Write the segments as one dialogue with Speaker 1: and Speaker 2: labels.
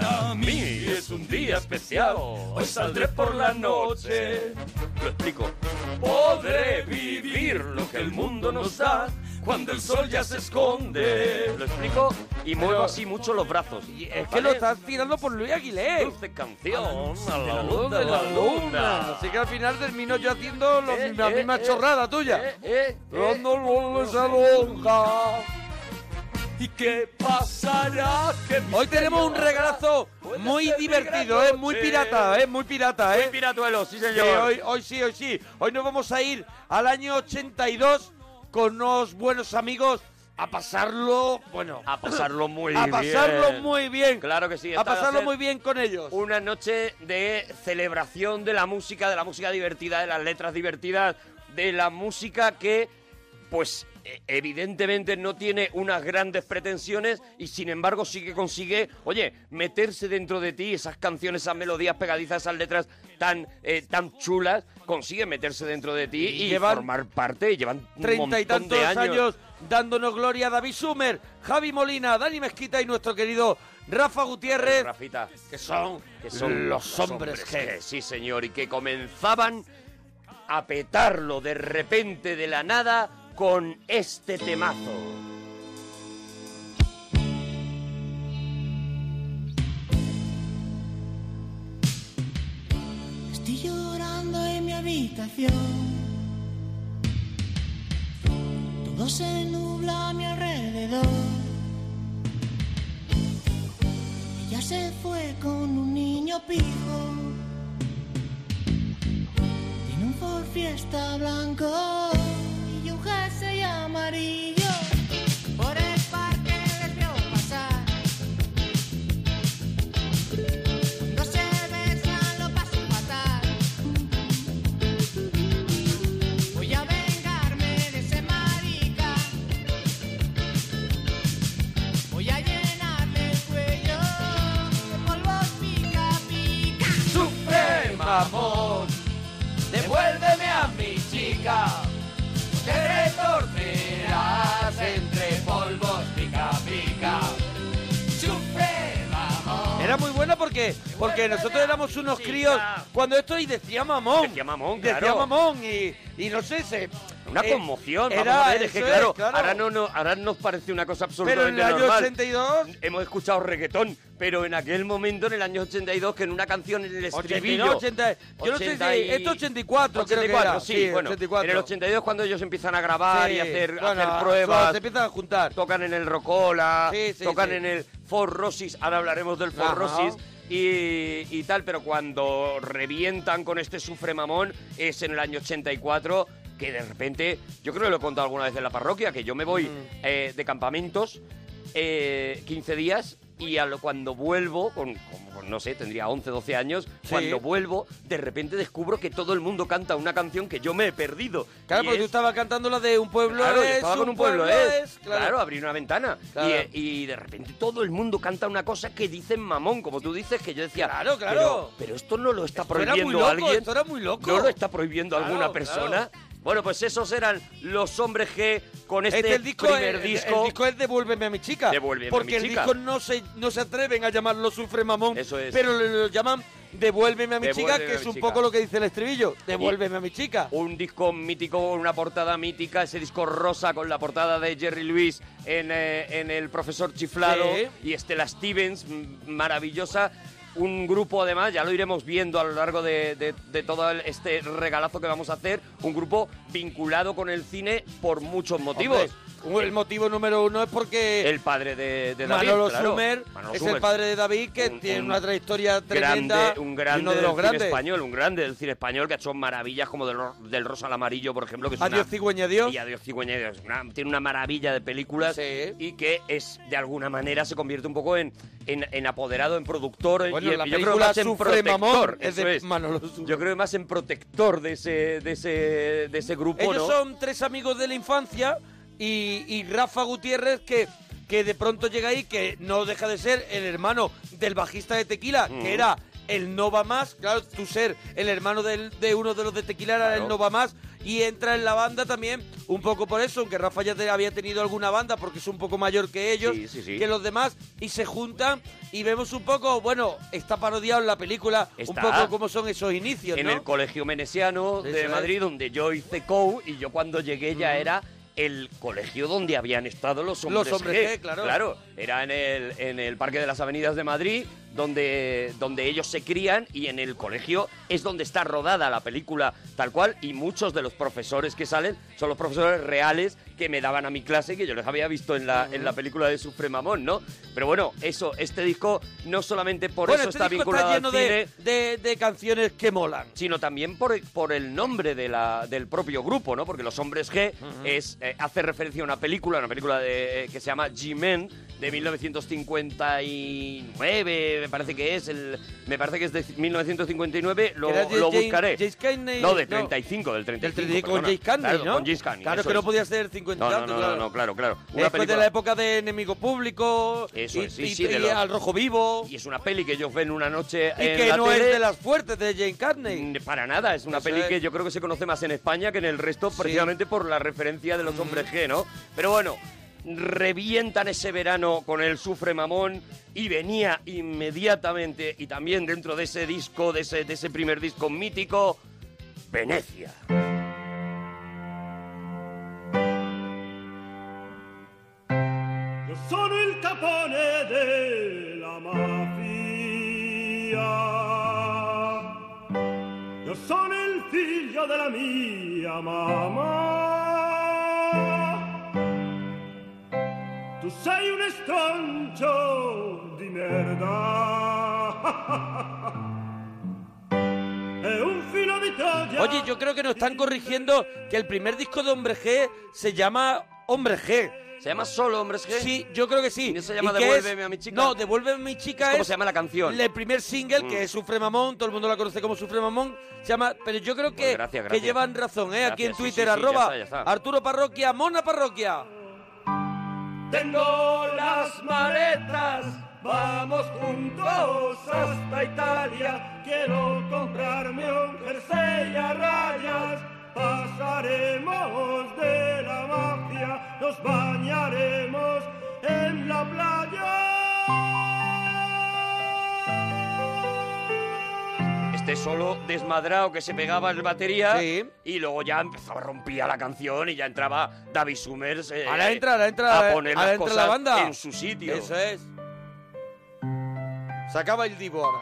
Speaker 1: Para mí es un día especial. Hoy saldré por la noche.
Speaker 2: Lo explico.
Speaker 1: Podré vivir lo que el mundo nos da cuando el sol ya se esconde.
Speaker 2: Lo explico y muevo así mucho los brazos.
Speaker 3: Es que lo estás tirando por Luis Aguilé.
Speaker 2: Dulce canción a
Speaker 3: De
Speaker 2: la
Speaker 3: la
Speaker 2: luz
Speaker 3: luz
Speaker 2: de la
Speaker 3: la
Speaker 2: luna.
Speaker 3: luna. Así que al final termino yo haciendo lo-
Speaker 2: Eh,
Speaker 3: la
Speaker 2: eh,
Speaker 3: misma
Speaker 2: eh,
Speaker 3: chorrada tuya.
Speaker 2: eh, eh,
Speaker 1: ¿Y qué pasará?
Speaker 3: Hoy tenemos un regalazo muy divertido, ¿eh? Muy pirata, ¿eh? Muy pirata, ¿eh?
Speaker 2: Muy piratuelo, sí
Speaker 3: Sí,
Speaker 2: señor.
Speaker 3: hoy, hoy sí, hoy sí. Hoy nos vamos a ir al año 82 con unos buenos amigos a pasarlo, bueno,
Speaker 2: A pasarlo muy
Speaker 3: a
Speaker 2: bien.
Speaker 3: pasarlo muy bien.
Speaker 2: Claro que sí.
Speaker 3: a pasarlo muy bien con ellos.
Speaker 2: Una noche de celebración de la música, de la música divertida, de las letras divertidas, de la música que, pues, evidentemente no tiene unas grandes pretensiones y sin embargo sí que consigue, oye, meterse dentro de ti esas canciones, esas melodías pegadizas, esas letras tan, eh, tan chulas, consigue meterse dentro de ti y, formar parte. y Llevan
Speaker 3: Treinta y tantos
Speaker 2: de
Speaker 3: años. dándonos gloria David Sumer, Javi Molina, Dani Mezquita y nuestro querido Rafa Gutiérrez,
Speaker 2: Rafita,
Speaker 3: que son,
Speaker 2: que son
Speaker 3: los hombres G.
Speaker 2: Sí, señor, y que comenzaban a petarlo de repente de la nada con este temazo.
Speaker 4: Estoy llorando en mi habitación. Todo se nubla a mi alrededor. Ella se fue con un niño pijo. Tiene un Ford Fiesta blanco
Speaker 1: mamón, devuélveme a mi chica.
Speaker 3: Era muy buena porque, porque nosotros éramos unos críos cuando esto y decía mamón.
Speaker 2: Decía mamón,
Speaker 3: Decía
Speaker 2: claro.
Speaker 3: mamón y, y no sé, se...
Speaker 2: Una
Speaker 3: eh,
Speaker 2: conmoción,
Speaker 3: era-
Speaker 2: vamos a ver, es que
Speaker 3: eso
Speaker 2: claro,
Speaker 3: claro.
Speaker 2: Ahora, no, no, ahora nos parece una cosa
Speaker 3: Pero en
Speaker 2: absolutamente
Speaker 3: el año
Speaker 2: normal.
Speaker 3: 82...
Speaker 2: Hemos escuchado reggaetón, pero en aquel momento, en el año 82, que en una canción en el
Speaker 3: 82,
Speaker 2: estribillo...
Speaker 3: 80, yo no sé
Speaker 2: 80
Speaker 3: si...
Speaker 2: y-
Speaker 3: Esto 84, creo que
Speaker 2: 84,
Speaker 3: era.
Speaker 2: sí, bueno.
Speaker 3: 84.
Speaker 2: En el 82 cuando ellos empiezan a grabar y
Speaker 3: Sí,
Speaker 2: hacer,
Speaker 3: bueno,
Speaker 2: hacer pruebas.
Speaker 3: Se empiezan a juntar.
Speaker 2: Tocan en el Rocola,
Speaker 3: Sí, sí,
Speaker 2: tocan
Speaker 3: sí.
Speaker 2: en el Forrosis, ahora hablaremos del. Forrosis. Y, y tal, pero cuando revientan con este sufre mamón es en el año 84 que de repente, yo creo que lo he contado alguna vez en la parroquia, que yo me voy eh, de campamentos eh, 15 días y a lo, cuando vuelvo, con, con- con, no sé, tendría 11, 12 años, cuando vuelvo, de repente descubro que todo el mundo canta una canción que yo me he perdido.
Speaker 3: Claro,
Speaker 2: Y
Speaker 3: porque tú
Speaker 2: es-
Speaker 3: estabas cantando la de un pueblo
Speaker 2: Claro, yo
Speaker 3: es,
Speaker 2: estaba con un pueblo, es. Claro.
Speaker 3: claro.
Speaker 2: abrí una ventana.
Speaker 3: Claro.
Speaker 2: Y, eh, y de repente todo el mundo canta una cosa que dicen mamón, como tú dices, que yo decía.
Speaker 3: Claro, claro.
Speaker 2: Pero, pero esto no lo está
Speaker 3: Esto era
Speaker 2: prohibiendo
Speaker 3: muy loco,
Speaker 2: alguien.
Speaker 3: esto era muy loco.
Speaker 2: No lo está prohibiendo
Speaker 3: Claro,
Speaker 2: alguna persona. Bueno, pues esos eran los hombres G con este,
Speaker 3: Este el disco,
Speaker 2: primer
Speaker 3: el-
Speaker 2: disco.
Speaker 3: El, disco es Devuélveme a mi chica.
Speaker 2: Devuélveme a
Speaker 3: porque el disco no se, no se atreven a llamarlo Sufre Mamón.
Speaker 2: Eso es.
Speaker 3: Pero lo, lo llaman Devuélveme a mi chica, que es un
Speaker 2: chica.
Speaker 3: poco lo que dice el estribillo. Devuélveme a mi chica.
Speaker 2: Un disco mítico, una portada mítica, ese disco rosa con la portada de Jerry Lewis en, eh, en El Profesor Chiflado
Speaker 3: Sí.
Speaker 2: y Estela Stevens, maravillosa. Un grupo, además, ya lo iremos viendo a lo largo de, de- todo este regalazo que vamos a hacer, un grupo vinculado con el cine por muchos motivos.
Speaker 3: El motivo número uno es porque
Speaker 2: El padre de, de David,
Speaker 3: Manolo
Speaker 2: claro.
Speaker 3: Sumer
Speaker 2: Manolo
Speaker 3: es
Speaker 2: Sumer.
Speaker 3: el padre de David, que
Speaker 2: Un-
Speaker 3: tiene
Speaker 2: un
Speaker 3: una trayectoria tremenda.
Speaker 2: grande, un
Speaker 3: y
Speaker 2: grande
Speaker 3: uno de
Speaker 2: del
Speaker 3: los
Speaker 2: cine
Speaker 3: grandes.
Speaker 2: español, un grande del cine español que ha hecho maravillas como del, del Rosa al Amarillo, por ejemplo, que es
Speaker 3: Adiós,
Speaker 2: una,
Speaker 3: cigüeña, adiós.
Speaker 2: y Adiós Cigüeña Adiós. Una- tiene una maravilla de películas y que es de alguna manera se convierte un poco en, en, en apoderado, en productor.
Speaker 3: Bueno,
Speaker 2: y
Speaker 3: la
Speaker 2: yo creo más en protector.
Speaker 3: Mamón es de
Speaker 2: es.
Speaker 3: Manolo Sumer.
Speaker 2: Yo creo que más en protector de ese, de ese, de ese grupo,
Speaker 3: Ellos
Speaker 2: ¿no?
Speaker 3: son tres amigos de la infancia y, y Rafa Gutiérrez que, que de pronto llega ahí, que no deja de ser el hermano del bajista de Tequila,
Speaker 2: Mm.
Speaker 3: que era el No Va Más. Claro, tú ser el hermano del- de uno de los de Tequila era
Speaker 2: Claro.
Speaker 3: el No Va Más y entra en la banda también un poco por eso, aunque Rafa ya te- había tenido alguna banda porque es un poco mayor que ellos,
Speaker 2: Sí, sí, sí.
Speaker 3: que los demás, y se juntan y vemos un poco, bueno, está parodiado en la película un poco cómo son esos inicios,
Speaker 2: en
Speaker 3: ¿no?
Speaker 2: el Colegio Menesiano de
Speaker 3: es.
Speaker 2: Madrid, donde yo hice COU, y yo cuando llegué ya era el colegio donde habían estado los hombres,
Speaker 3: Los hombres G, claro.
Speaker 2: Claro, era en el, en el Parque de las Avenidas de Madrid, donde, donde ellos se crían, y en el colegio es donde está rodada la película tal cual, y muchos de los profesores que salen son los profesores reales que me daban a mi clase, que yo les había visto en la, en la película de Sufremamón, ¿no? Pero bueno, eso, este disco no solamente por
Speaker 3: bueno,
Speaker 2: eso
Speaker 3: este
Speaker 2: está
Speaker 3: disco
Speaker 2: vinculado
Speaker 3: está lleno
Speaker 2: al cine,
Speaker 3: de, de, de canciones que molan.
Speaker 2: sino también por, por el nombre de la, del propio grupo, ¿no? Porque Los Hombres G es, eh, hace referencia a una película, una película de, que se llama G-Men, de 1959, me parece que es, el, me parece que es de 1959, lo,
Speaker 3: era
Speaker 2: lo
Speaker 3: James-
Speaker 2: buscaré.
Speaker 3: James Cagney,
Speaker 2: no, de
Speaker 3: no.
Speaker 2: 35, del 35.
Speaker 3: Del 35 con
Speaker 2: perdona.
Speaker 3: James Cagney,
Speaker 2: Claro,
Speaker 3: ¿no?
Speaker 2: Con James Cagney,
Speaker 3: Claro,
Speaker 2: eso
Speaker 3: que no
Speaker 2: es.
Speaker 3: podía ser 50
Speaker 2: No,
Speaker 3: y
Speaker 2: no,
Speaker 3: tanto,
Speaker 2: no,
Speaker 3: claro.
Speaker 2: no, no, claro, claro. Una
Speaker 3: Después de
Speaker 2: película-
Speaker 3: la época de Enemigo Público
Speaker 2: Eso
Speaker 3: y,
Speaker 2: es, sí,
Speaker 3: y-
Speaker 2: sí, de
Speaker 3: y
Speaker 2: los-
Speaker 3: Al Rojo Vivo.
Speaker 2: Y es una peli que ellos ven una noche
Speaker 3: Y
Speaker 2: en
Speaker 3: que
Speaker 2: la
Speaker 3: no
Speaker 2: tele.
Speaker 3: es de las fuertes de Jane Carney.
Speaker 2: Mm, Para nada, es una
Speaker 3: Eso
Speaker 2: peli
Speaker 3: es.
Speaker 2: que yo creo que se conoce más en España que en el resto, precisamente por la referencia de los hombres G, ¿no? Pero bueno, revientan ese verano con el Sufre Mamón y venía inmediatamente, y también dentro de ese disco, de ese, primer disco mítico, Venecia.
Speaker 5: Io sono il capone della mafia. Io sono il figlio della mia mamma. Tu sei un estroncio di merda.
Speaker 3: Oye, yo creo que nos están corrigiendo que el primer disco de Hombre G se llama Hombre G.
Speaker 2: ¿Se llama solo Hombres G?
Speaker 3: Sí, yo creo que sí.
Speaker 2: ¿Y no se llama
Speaker 3: que
Speaker 2: Devuélveme
Speaker 3: es-
Speaker 2: a mi chica?
Speaker 3: No, Devuélveme a mi chica
Speaker 2: ¿Cómo
Speaker 3: es
Speaker 2: se llama la canción?
Speaker 3: El primer single,
Speaker 2: Mm.
Speaker 3: que es Sufre Mamón, todo el mundo la conoce como Sufre Mamón, se llama... Pero yo creo que,
Speaker 2: Pues gracias,
Speaker 3: que
Speaker 2: gracias.
Speaker 3: llevan razón, ¿eh? Aquí en
Speaker 2: sí,
Speaker 3: Twitter,
Speaker 2: sí, sí, ya
Speaker 3: arroba
Speaker 2: está, ya está.
Speaker 3: Arturo Parroquia, Mona Parroquia.
Speaker 5: Tengo las maletas, vamos juntos hasta Italia. Quiero comprarme un jersey a rayas. Pasaremos de la mafia, nos bañaremos en la playa.
Speaker 2: Este solo desmadrado que se pegaba el batería
Speaker 3: Sí.
Speaker 2: y luego ya empezaba rompía la canción y ya entraba David Summers eh,
Speaker 3: Ahora entra, ahora entra,
Speaker 2: a poner
Speaker 3: ahora
Speaker 2: las
Speaker 3: entra
Speaker 2: cosas
Speaker 3: la banda.
Speaker 2: en su sitio.
Speaker 3: Eso es. Se acaba el divo ahora.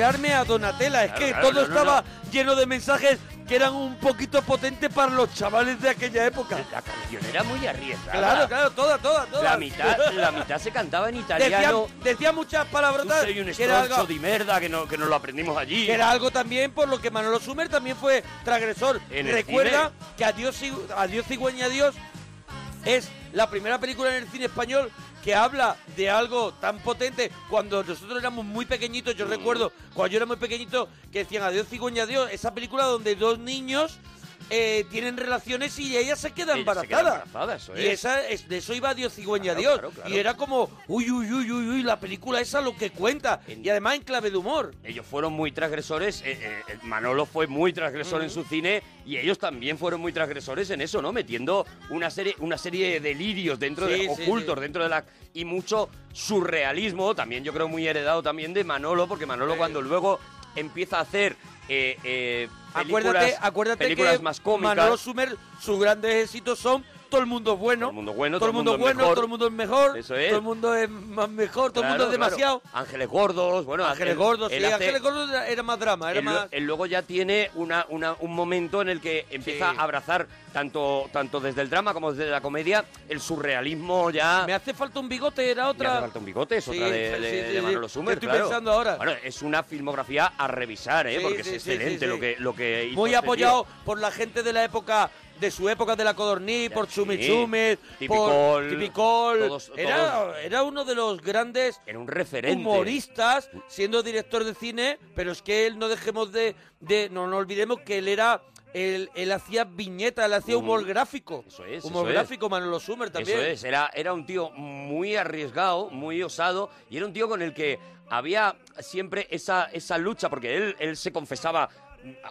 Speaker 3: Tirarme a Donatella. Es
Speaker 2: Claro,
Speaker 3: que
Speaker 2: claro,
Speaker 3: todo
Speaker 2: no, no,
Speaker 3: estaba lleno de mensajes que eran un poquito potentes para los chavales de aquella época.
Speaker 2: La canción era muy arriesgada.
Speaker 3: Claro, claro, toda, toda, toda.
Speaker 2: La mitad, la mitad se cantaba en
Speaker 3: Decía,
Speaker 2: italiano.
Speaker 3: decía muchas
Speaker 2: Tú
Speaker 3: palabrotas
Speaker 2: soy un
Speaker 3: que era, algo,
Speaker 2: de merda que, no, que nos lo aprendimos allí.
Speaker 3: que era algo también por lo que Manolo Sumer también fue transgresor.
Speaker 2: En
Speaker 3: Recuerda que Adiós, Adiós Cigüeña Adiós es la primera película en el cine español que habla de algo tan potente cuando nosotros éramos muy pequeñitos. Yo recuerdo cuando yo era muy pequeñito que decían Adiós Cigüeña Adiós, esa película donde dos niños eh, tienen relaciones y ella se queda
Speaker 2: Ella se queda
Speaker 3: embarazada.
Speaker 2: embarazada, eso
Speaker 3: y
Speaker 2: es.
Speaker 3: esa, es, de eso iba Dios cigüeña
Speaker 2: Claro,
Speaker 3: Dios.
Speaker 2: claro, claro.
Speaker 3: Y era como, uy, uy, uy, uy, uy, la película esa lo que cuenta.
Speaker 2: En-
Speaker 3: Y además en clave de humor.
Speaker 2: Ellos fueron muy transgresores, eh, eh, Manolo fue muy transgresor en su cine y ellos también fueron muy transgresores en eso, ¿no? Metiendo una serie, una serie de delirios dentro
Speaker 3: Sí,
Speaker 2: de
Speaker 3: sí,
Speaker 2: ocultos
Speaker 3: sí.
Speaker 2: dentro de la y mucho surrealismo, también yo creo muy heredado también de Manolo, porque Manolo cuando luego empieza a hacer eh, eh, películas,
Speaker 3: acuérdate
Speaker 2: películas
Speaker 3: que
Speaker 2: más cómicas.
Speaker 3: Manolo Sumer, sus grandes éxitos son todo el mundo es bueno.
Speaker 2: Todo el mundo bueno,
Speaker 3: todo el mundo,
Speaker 2: es
Speaker 3: bueno,
Speaker 2: mejor.
Speaker 3: todo el mundo es mejor.
Speaker 2: Eso es.
Speaker 3: Todo el mundo es más mejor, todo el mundo es
Speaker 2: claro.
Speaker 3: demasiado.
Speaker 2: Ángeles gordos, bueno,
Speaker 3: Ángeles gordos, sí,
Speaker 2: hace-
Speaker 3: Ángeles gordos era, era más drama, era
Speaker 2: él, lo-
Speaker 3: más...
Speaker 2: él luego ya tiene una, una- un momento en el que empieza
Speaker 3: Sí.
Speaker 2: a abrazar tanto, tanto desde el drama como desde la comedia el surrealismo ya.
Speaker 3: Me hace falta un bigote, era otra...
Speaker 2: hace falta un bigote, es
Speaker 3: Sí,
Speaker 2: otra de,
Speaker 3: sí,
Speaker 2: de-
Speaker 3: sí,
Speaker 2: de
Speaker 3: sí.
Speaker 2: Manolo Sumer,
Speaker 3: Estoy
Speaker 2: claro.
Speaker 3: pensando ahora.
Speaker 2: Bueno, es una filmografía a revisar, ¿eh?
Speaker 3: Sí,
Speaker 2: porque
Speaker 3: sí,
Speaker 2: es
Speaker 3: sí,
Speaker 2: excelente
Speaker 3: sí, sí.
Speaker 2: Lo, que, lo que hizo
Speaker 3: Muy
Speaker 2: este
Speaker 3: apoyado por la gente de la época, de su época de la Codorní, por Chumi
Speaker 2: sí.
Speaker 3: Por Tipicol.
Speaker 2: todos-
Speaker 3: era,
Speaker 2: todos-
Speaker 3: era uno de los grandes
Speaker 2: Era un referente.
Speaker 3: humoristas, siendo director de cine, pero es que él no dejemos de, de no nos olvidemos que él era él, él hacía viñetas, él hacía humor gráfico.
Speaker 2: Eso es,
Speaker 3: humor
Speaker 2: eso es.
Speaker 3: gráfico, Manolo Sumer también.
Speaker 2: Eso es, era, era un tío muy arriesgado, muy osado, y era un tío con el que había siempre esa, esa lucha, porque él, él se confesaba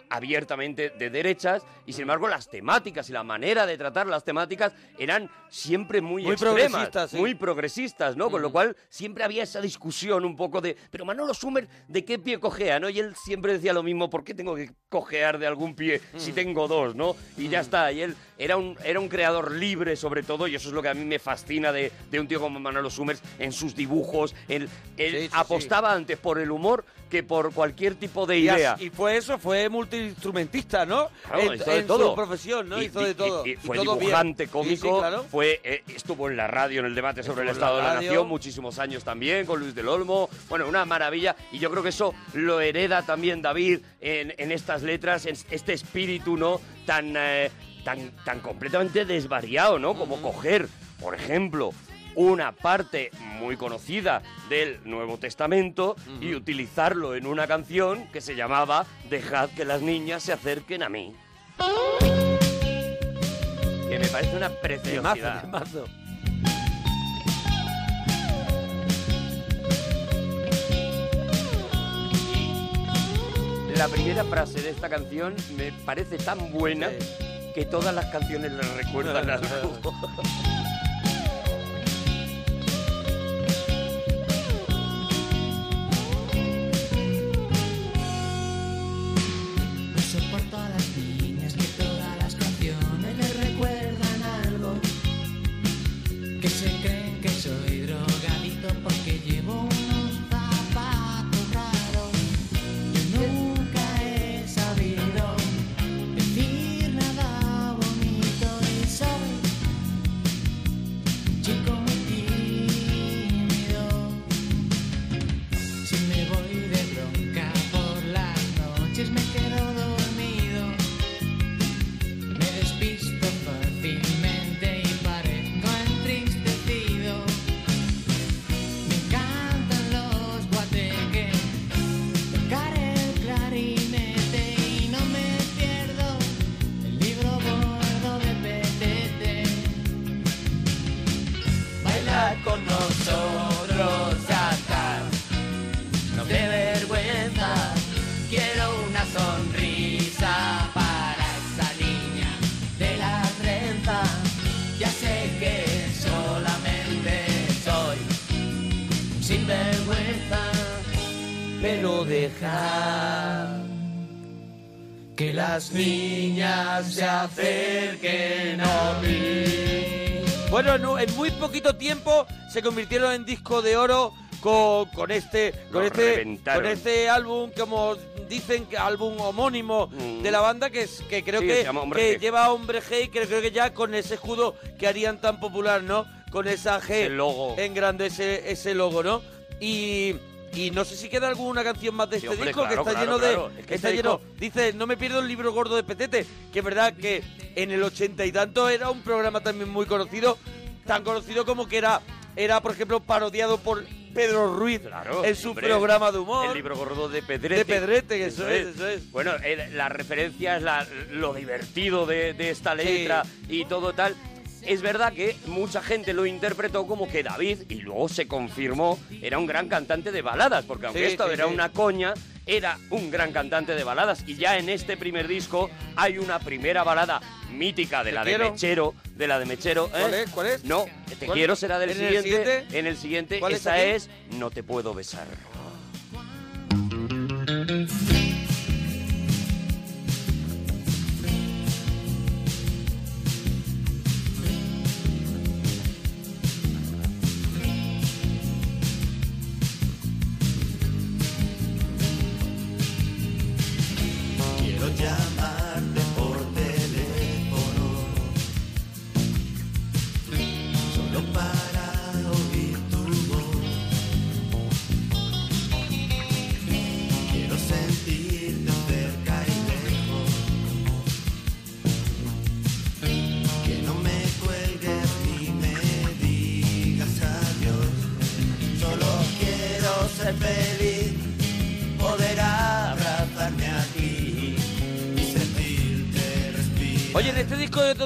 Speaker 2: abiertamente de derechas y sin embargo las temáticas y la manera de tratar las temáticas eran siempre muy,
Speaker 3: Muy
Speaker 2: extremas,
Speaker 3: progresistas, sí.
Speaker 2: muy progresistas, ¿no? Con lo cual siempre había esa discusión un poco de, pero Manolo Sumer, ¿de qué pie cojea, no? Y él siempre decía lo mismo, ¿por qué tengo que cojear de algún pie si tengo dos, no? Y ya está, y él era un, era un creador libre sobre todo, y eso es lo que a mí me fascina de, de un tío como Manolo Summers en sus dibujos, él, él
Speaker 3: Sí, sí,
Speaker 2: apostaba antes por el humor que por cualquier tipo de
Speaker 3: Y,
Speaker 2: idea.
Speaker 3: y fue eso, fue multiinstrumentista, ¿no?
Speaker 2: Claro,
Speaker 3: en
Speaker 2: hizo de
Speaker 3: en
Speaker 2: todo.
Speaker 3: su profesión, ¿no?
Speaker 2: Y-
Speaker 3: hizo de todo.
Speaker 2: y- y fue
Speaker 3: todo bien.
Speaker 2: dibujante,
Speaker 3: Sí, sí,
Speaker 2: cómico,
Speaker 3: claro.
Speaker 2: fue eh, estuvo en la radio en el debate sobre el
Speaker 3: Estuvo
Speaker 2: Estado de la. Nación muchísimos años también, con Luis del Olmo. Bueno, una maravilla. Y yo creo que eso lo hereda también David en, en estas letras, en este espíritu, ¿no? Tan, eh, tan, tan completamente desvariado, ¿no? Como coger, por ejemplo, una parte muy conocida del Nuevo Testamento y utilizarlo en una canción que se llamaba Dejad que las niñas se acerquen a mí. Que me parece una
Speaker 3: Temazo,
Speaker 2: preciosidad.
Speaker 3: temazo.
Speaker 2: La primera frase de esta canción me parece tan buena que todas las canciones le recuerdan algo.
Speaker 4: Pero deja que las niñas se acerquen a mí.
Speaker 3: Bueno, en, muy poquito tiempo se convirtieron en disco de oro con, con este con este con este álbum como dicen que álbum homónimo
Speaker 2: Mm.
Speaker 3: de la banda que es que creo
Speaker 2: Sí,
Speaker 3: que, que lleva hombre G y que creo que ya con ese escudo que harían tan popular, ¿no? Con esa G
Speaker 2: Ese logo.
Speaker 3: en grande ese, ese logo, ¿no? Y y no sé si queda alguna canción más de este
Speaker 2: hombre,
Speaker 3: disco
Speaker 2: claro,
Speaker 3: que está
Speaker 2: claro,
Speaker 3: lleno
Speaker 2: claro.
Speaker 3: de
Speaker 2: Es que
Speaker 3: está
Speaker 2: este
Speaker 3: lleno
Speaker 2: disco-
Speaker 3: dice no me pierdo el libro gordo de Petete que es verdad que en el ochenta y tanto era un programa también muy conocido tan conocido como que era era por ejemplo parodiado por Pedro Ruiz
Speaker 2: Claro,
Speaker 3: en su
Speaker 2: hombre,
Speaker 3: programa de humor
Speaker 2: El libro gordo de Pedrete.
Speaker 3: de Pedrete eso, es, eso es
Speaker 2: Bueno, el- la referencia es la- lo divertido de, de esta letra y todo tal. Es verdad que mucha gente lo interpretó como que David, y luego se confirmó, era un gran cantante de baladas, porque aunque
Speaker 3: Sí,
Speaker 2: esto
Speaker 3: sí,
Speaker 2: era
Speaker 3: sí.
Speaker 2: una coña, era un gran cantante de baladas. Y ya en este primer disco hay una primera balada mítica de la
Speaker 3: quiero.
Speaker 2: de Mechero, de la de Mechero. ¿eh?
Speaker 3: ¿Cuál es? ¿Cuál es?
Speaker 2: No, Te
Speaker 3: ¿Cuál?
Speaker 2: quiero será del
Speaker 3: ¿En el
Speaker 2: siguiente. En el siguiente,
Speaker 3: ¿Cuál es
Speaker 2: esa es No te puedo besar.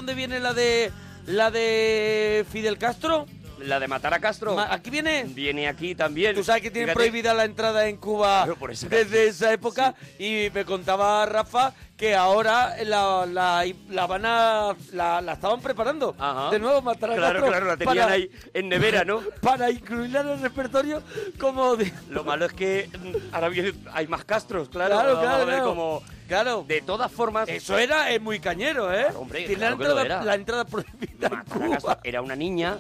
Speaker 3: Dónde viene la de la de Fidel Castro?
Speaker 2: La de matar a Castro.
Speaker 3: Ma- ¿Aquí viene?
Speaker 2: Viene aquí también.
Speaker 3: Tú sabes que tienen
Speaker 2: Fíjate,
Speaker 3: prohibida la entrada en Cuba
Speaker 2: Claro, por esa
Speaker 3: desde esa época y me contaba Rafa que ahora la, la, la van a la, la estaban preparando
Speaker 2: Ajá.
Speaker 3: de nuevo matar a
Speaker 2: Claro,
Speaker 3: Castro
Speaker 2: claro, la tenían
Speaker 3: para-
Speaker 2: ahí en nevera, ¿no?
Speaker 3: para incluirla en el repertorio como.
Speaker 2: Lo malo es que mm, ahora viene, hay más Castros, claro.
Speaker 3: Claro,
Speaker 2: vamos
Speaker 3: claro,
Speaker 2: ver
Speaker 3: claro.
Speaker 2: cómo-
Speaker 3: Claro.
Speaker 2: De todas formas,
Speaker 3: Eso era es muy cañero, ¿eh?
Speaker 2: Claro, hombre,
Speaker 3: Tiene
Speaker 2: claro que
Speaker 3: la,
Speaker 2: lo
Speaker 3: entrada,
Speaker 2: era.
Speaker 3: la entrada prohibida en Cuba.
Speaker 2: era una niña,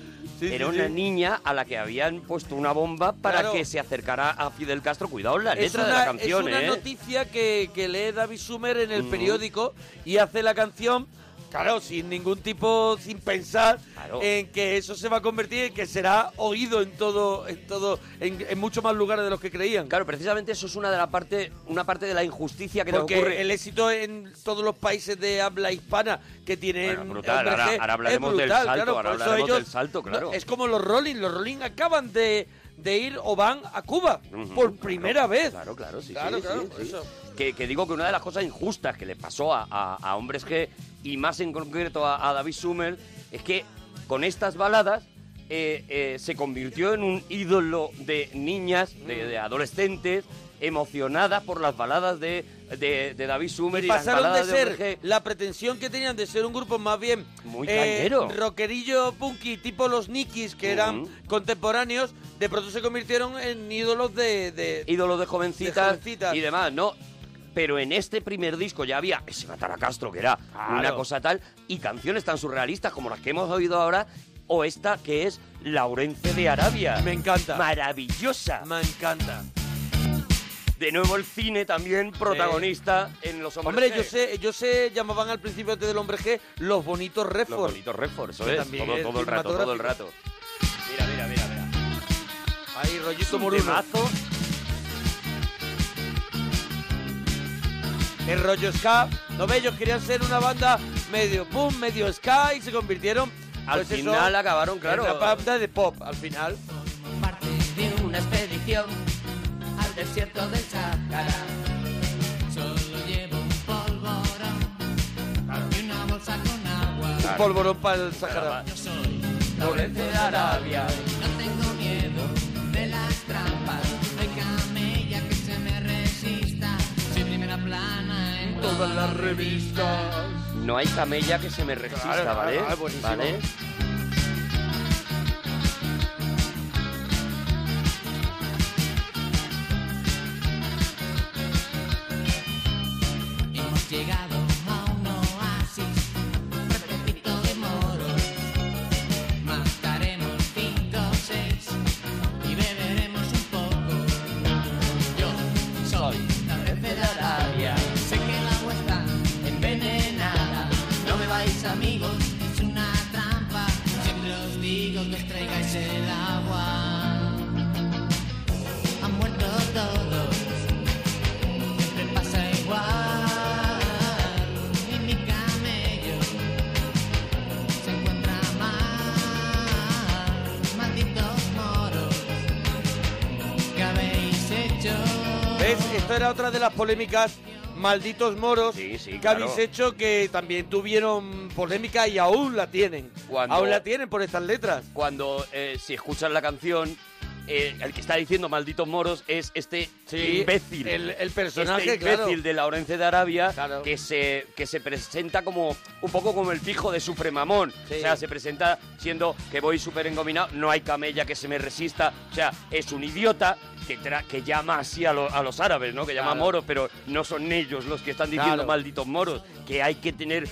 Speaker 3: Sí,
Speaker 2: era
Speaker 3: sí,
Speaker 2: una
Speaker 3: sí.
Speaker 2: niña a la que habían puesto una bomba para
Speaker 3: Claro.
Speaker 2: que se acercara a Fidel Castro. Cuidado la letra
Speaker 3: una,
Speaker 2: de la canción,
Speaker 3: es una
Speaker 2: ¿eh?
Speaker 3: noticia que, que lee David Sumer en el
Speaker 2: Mm.
Speaker 3: periódico y hace la canción, claro, sin ningún tipo, sin pensar
Speaker 2: Claro.
Speaker 3: en que eso se va a convertir en que será oído en todo, en todo, en, en muchos más lugares de los que creían.
Speaker 2: Claro, precisamente eso es una de la parte, una parte de la injusticia que
Speaker 3: Porque
Speaker 2: ocurre.
Speaker 3: el éxito en todos los países de habla hispana que tienen
Speaker 2: Bueno, brutal. Ahora- hablaremos
Speaker 3: es
Speaker 2: del salto,
Speaker 3: claro,
Speaker 2: ahora hablaremos
Speaker 3: ellos-
Speaker 2: del salto, claro.
Speaker 3: no, es como los Rolling, los Rolling acaban de, de ir o van a Cuba por
Speaker 2: claro,
Speaker 3: primera vez.
Speaker 2: Claro, claro, sí,
Speaker 3: Claro,
Speaker 2: sí,
Speaker 3: claro,
Speaker 2: sí, sí. Que, que digo que una de las cosas injustas que le pasó a, a- a Hombres G y más en concreto a, a David Summel es que con estas baladas eh, eh, se convirtió en un ídolo de niñas, de, de adolescentes, emocionadas por las baladas de, de, de David Summel y,
Speaker 3: Y pasaron de ser la pretensión que tenían de ser un grupo más bien
Speaker 2: Muy
Speaker 3: eh, rockerillo punky tipo los Nikis que eran contemporáneos de pronto se convirtieron en ídolos de, de-
Speaker 2: ídolos de jovencitas,
Speaker 3: De jovencitas.
Speaker 2: y demás, ¿no? Pero en este primer disco ya había ese Matar a Castro, que era
Speaker 3: Claro.
Speaker 2: una cosa tal, y canciones tan surrealistas como las que hemos oído ahora, o esta que es Laurence de Arabia.
Speaker 3: me encanta
Speaker 2: Maravillosa.
Speaker 3: me encanta
Speaker 2: De nuevo el cine también protagonista en Los Hombres
Speaker 3: hombre
Speaker 2: G.
Speaker 3: yo sé yo sé llamaban al principio antes del hombre G los bonitos
Speaker 2: Los
Speaker 3: Redford
Speaker 2: bonitos Redford, eso es.
Speaker 3: también
Speaker 2: Todo,
Speaker 3: es
Speaker 2: todo el rato, todo el rato. Mira, mira, mira, mira.
Speaker 3: ahí rollito
Speaker 2: Un
Speaker 3: moruno
Speaker 2: temazo.
Speaker 3: El rollo ska no ve ellos querían ser una banda medio boom medio ska y se convirtieron
Speaker 2: Al
Speaker 3: pues eso,
Speaker 2: final acabaron, claro.
Speaker 3: en una banda de pop al final
Speaker 4: parte de una expedición al desierto del Sahara. Solo llevo un polvorón y una bolsa con agua.
Speaker 3: un polvorón para el Sahara
Speaker 4: Yo soy Laurence de Arabia. No tengo miedo de las trampas. Todas las revistas.
Speaker 2: No hay camella que se me resista, ¿vale? ¿Vale?
Speaker 3: Polémicas malditos moros
Speaker 2: Sí, sí,
Speaker 3: que
Speaker 2: claro.
Speaker 3: habéis hecho que también tuvieron polémica y aún la tienen.
Speaker 2: Cuando-
Speaker 3: Aún la tienen por estas letras.
Speaker 2: Cuando, eh, si escuchas la canción, eh, el que está diciendo malditos moros es este
Speaker 3: Sí,
Speaker 2: imbécil.
Speaker 3: el- el personaje,
Speaker 2: este imbécil
Speaker 3: claro.
Speaker 2: de Laurence de Arabia que, se, que se presenta como un poco como el fijo de Supremamón.
Speaker 3: Sí.
Speaker 2: O sea, se presenta siendo que voy súper engominado, no hay camella que se me resista. O sea, es un idiota que, tra- que llama así a, lo- a los árabes, ¿no? Que llama
Speaker 3: Claro.
Speaker 2: moros, pero no son ellos los que están diciendo
Speaker 3: Claro.
Speaker 2: malditos moros. Que hay que tener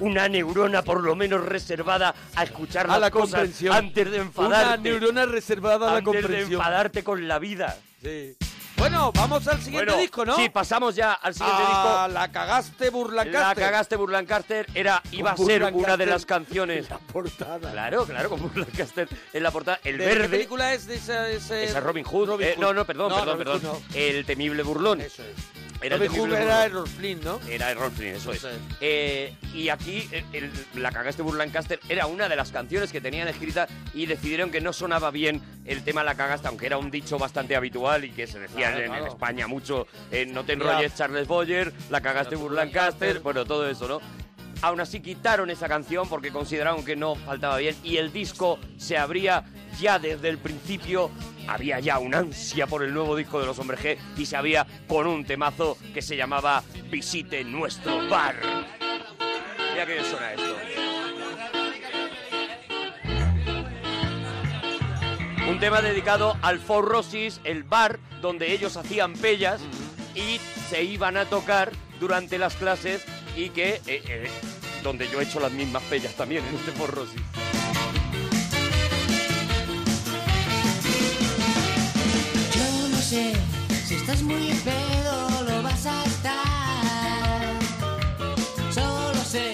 Speaker 2: una neurona por lo menos reservada a escuchar
Speaker 3: A
Speaker 2: las
Speaker 3: la
Speaker 2: cosas
Speaker 3: comprensión.
Speaker 2: antes de
Speaker 3: Una
Speaker 2: enfadarte.
Speaker 3: neurona reservada a la
Speaker 2: antes de
Speaker 3: comprensión.
Speaker 2: enfadarte con la vida.
Speaker 3: Sí. Bueno, vamos al siguiente
Speaker 2: Bueno,
Speaker 3: disco, ¿no?
Speaker 2: Sí, pasamos ya al siguiente
Speaker 3: Ah,
Speaker 2: disco.
Speaker 3: La cagaste,
Speaker 2: La
Speaker 3: Burlancaster.
Speaker 2: cagaste Burlancaster era iba a
Speaker 3: Con
Speaker 2: ser
Speaker 3: Burlancaster
Speaker 2: una de las
Speaker 3: en
Speaker 2: canciones.
Speaker 3: La portada.
Speaker 2: Claro, claro, con Burlancaster en la portada. El
Speaker 3: ¿De qué
Speaker 2: verde.
Speaker 3: película es de esa, ese...
Speaker 2: Esa Robin Hood.
Speaker 3: Robin
Speaker 2: Eh,
Speaker 3: Hood.
Speaker 2: no, no, perdón,
Speaker 3: No,
Speaker 2: perdón,
Speaker 3: Robin
Speaker 2: perdón.
Speaker 3: Hood
Speaker 2: El temible burlón.
Speaker 3: Eso es.
Speaker 2: Era el
Speaker 3: Hood
Speaker 2: temible
Speaker 3: era. Errol Flynn, ¿no?
Speaker 2: Era Errol Flynn, eso es.
Speaker 3: Eso es.
Speaker 2: Eh, y aquí eh, el- la cagaste Burlancaster era una de las canciones que tenían escrita y decidieron que no sonaba bien el tema la cagaste, aunque era un dicho bastante habitual y que se decía
Speaker 3: Claro,
Speaker 2: en, en
Speaker 3: claro.
Speaker 2: España mucho, eh, no te enrolles Charles Boyer, la cagaste Burlancaster, bueno, todo eso, ¿no? Aún así quitaron esa canción porque consideraron que no faltaba bien y el disco se abría ya desde el principio. Había ya una ansia por el nuevo disco de los Hombres G y se había con un temazo que se llamaba Visite nuestro bar. Mira que bien suena esto. Un tema dedicado al Four Roses, el bar donde ellos hacían pellas y se iban a tocar durante las clases y que eh, eh, donde yo he hecho las mismas pellas también en este Four Roses.
Speaker 4: Si estás muy pedo lo vas a estar. Solo sé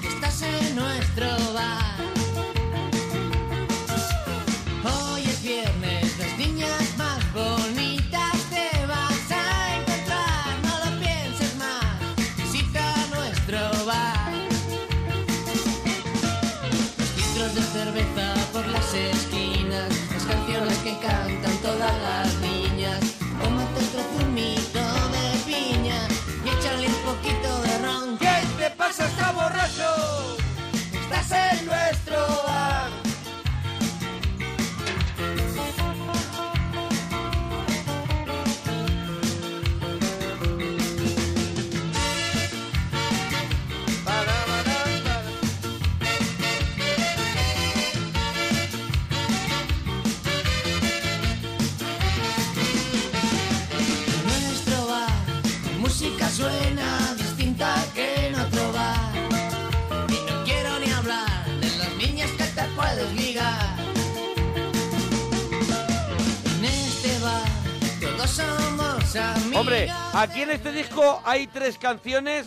Speaker 4: que estás en nuestro bar. Hoy es viernes, las niñas más bonitas te vas a encontrar. No lo pienses más, visita nuestro bar. Los litros de cerveza por las esquinas, las canciones que cantan todas las pasa, está borracho? Estás en nuestro bar.
Speaker 3: Hombre, aquí en este disco hay tres canciones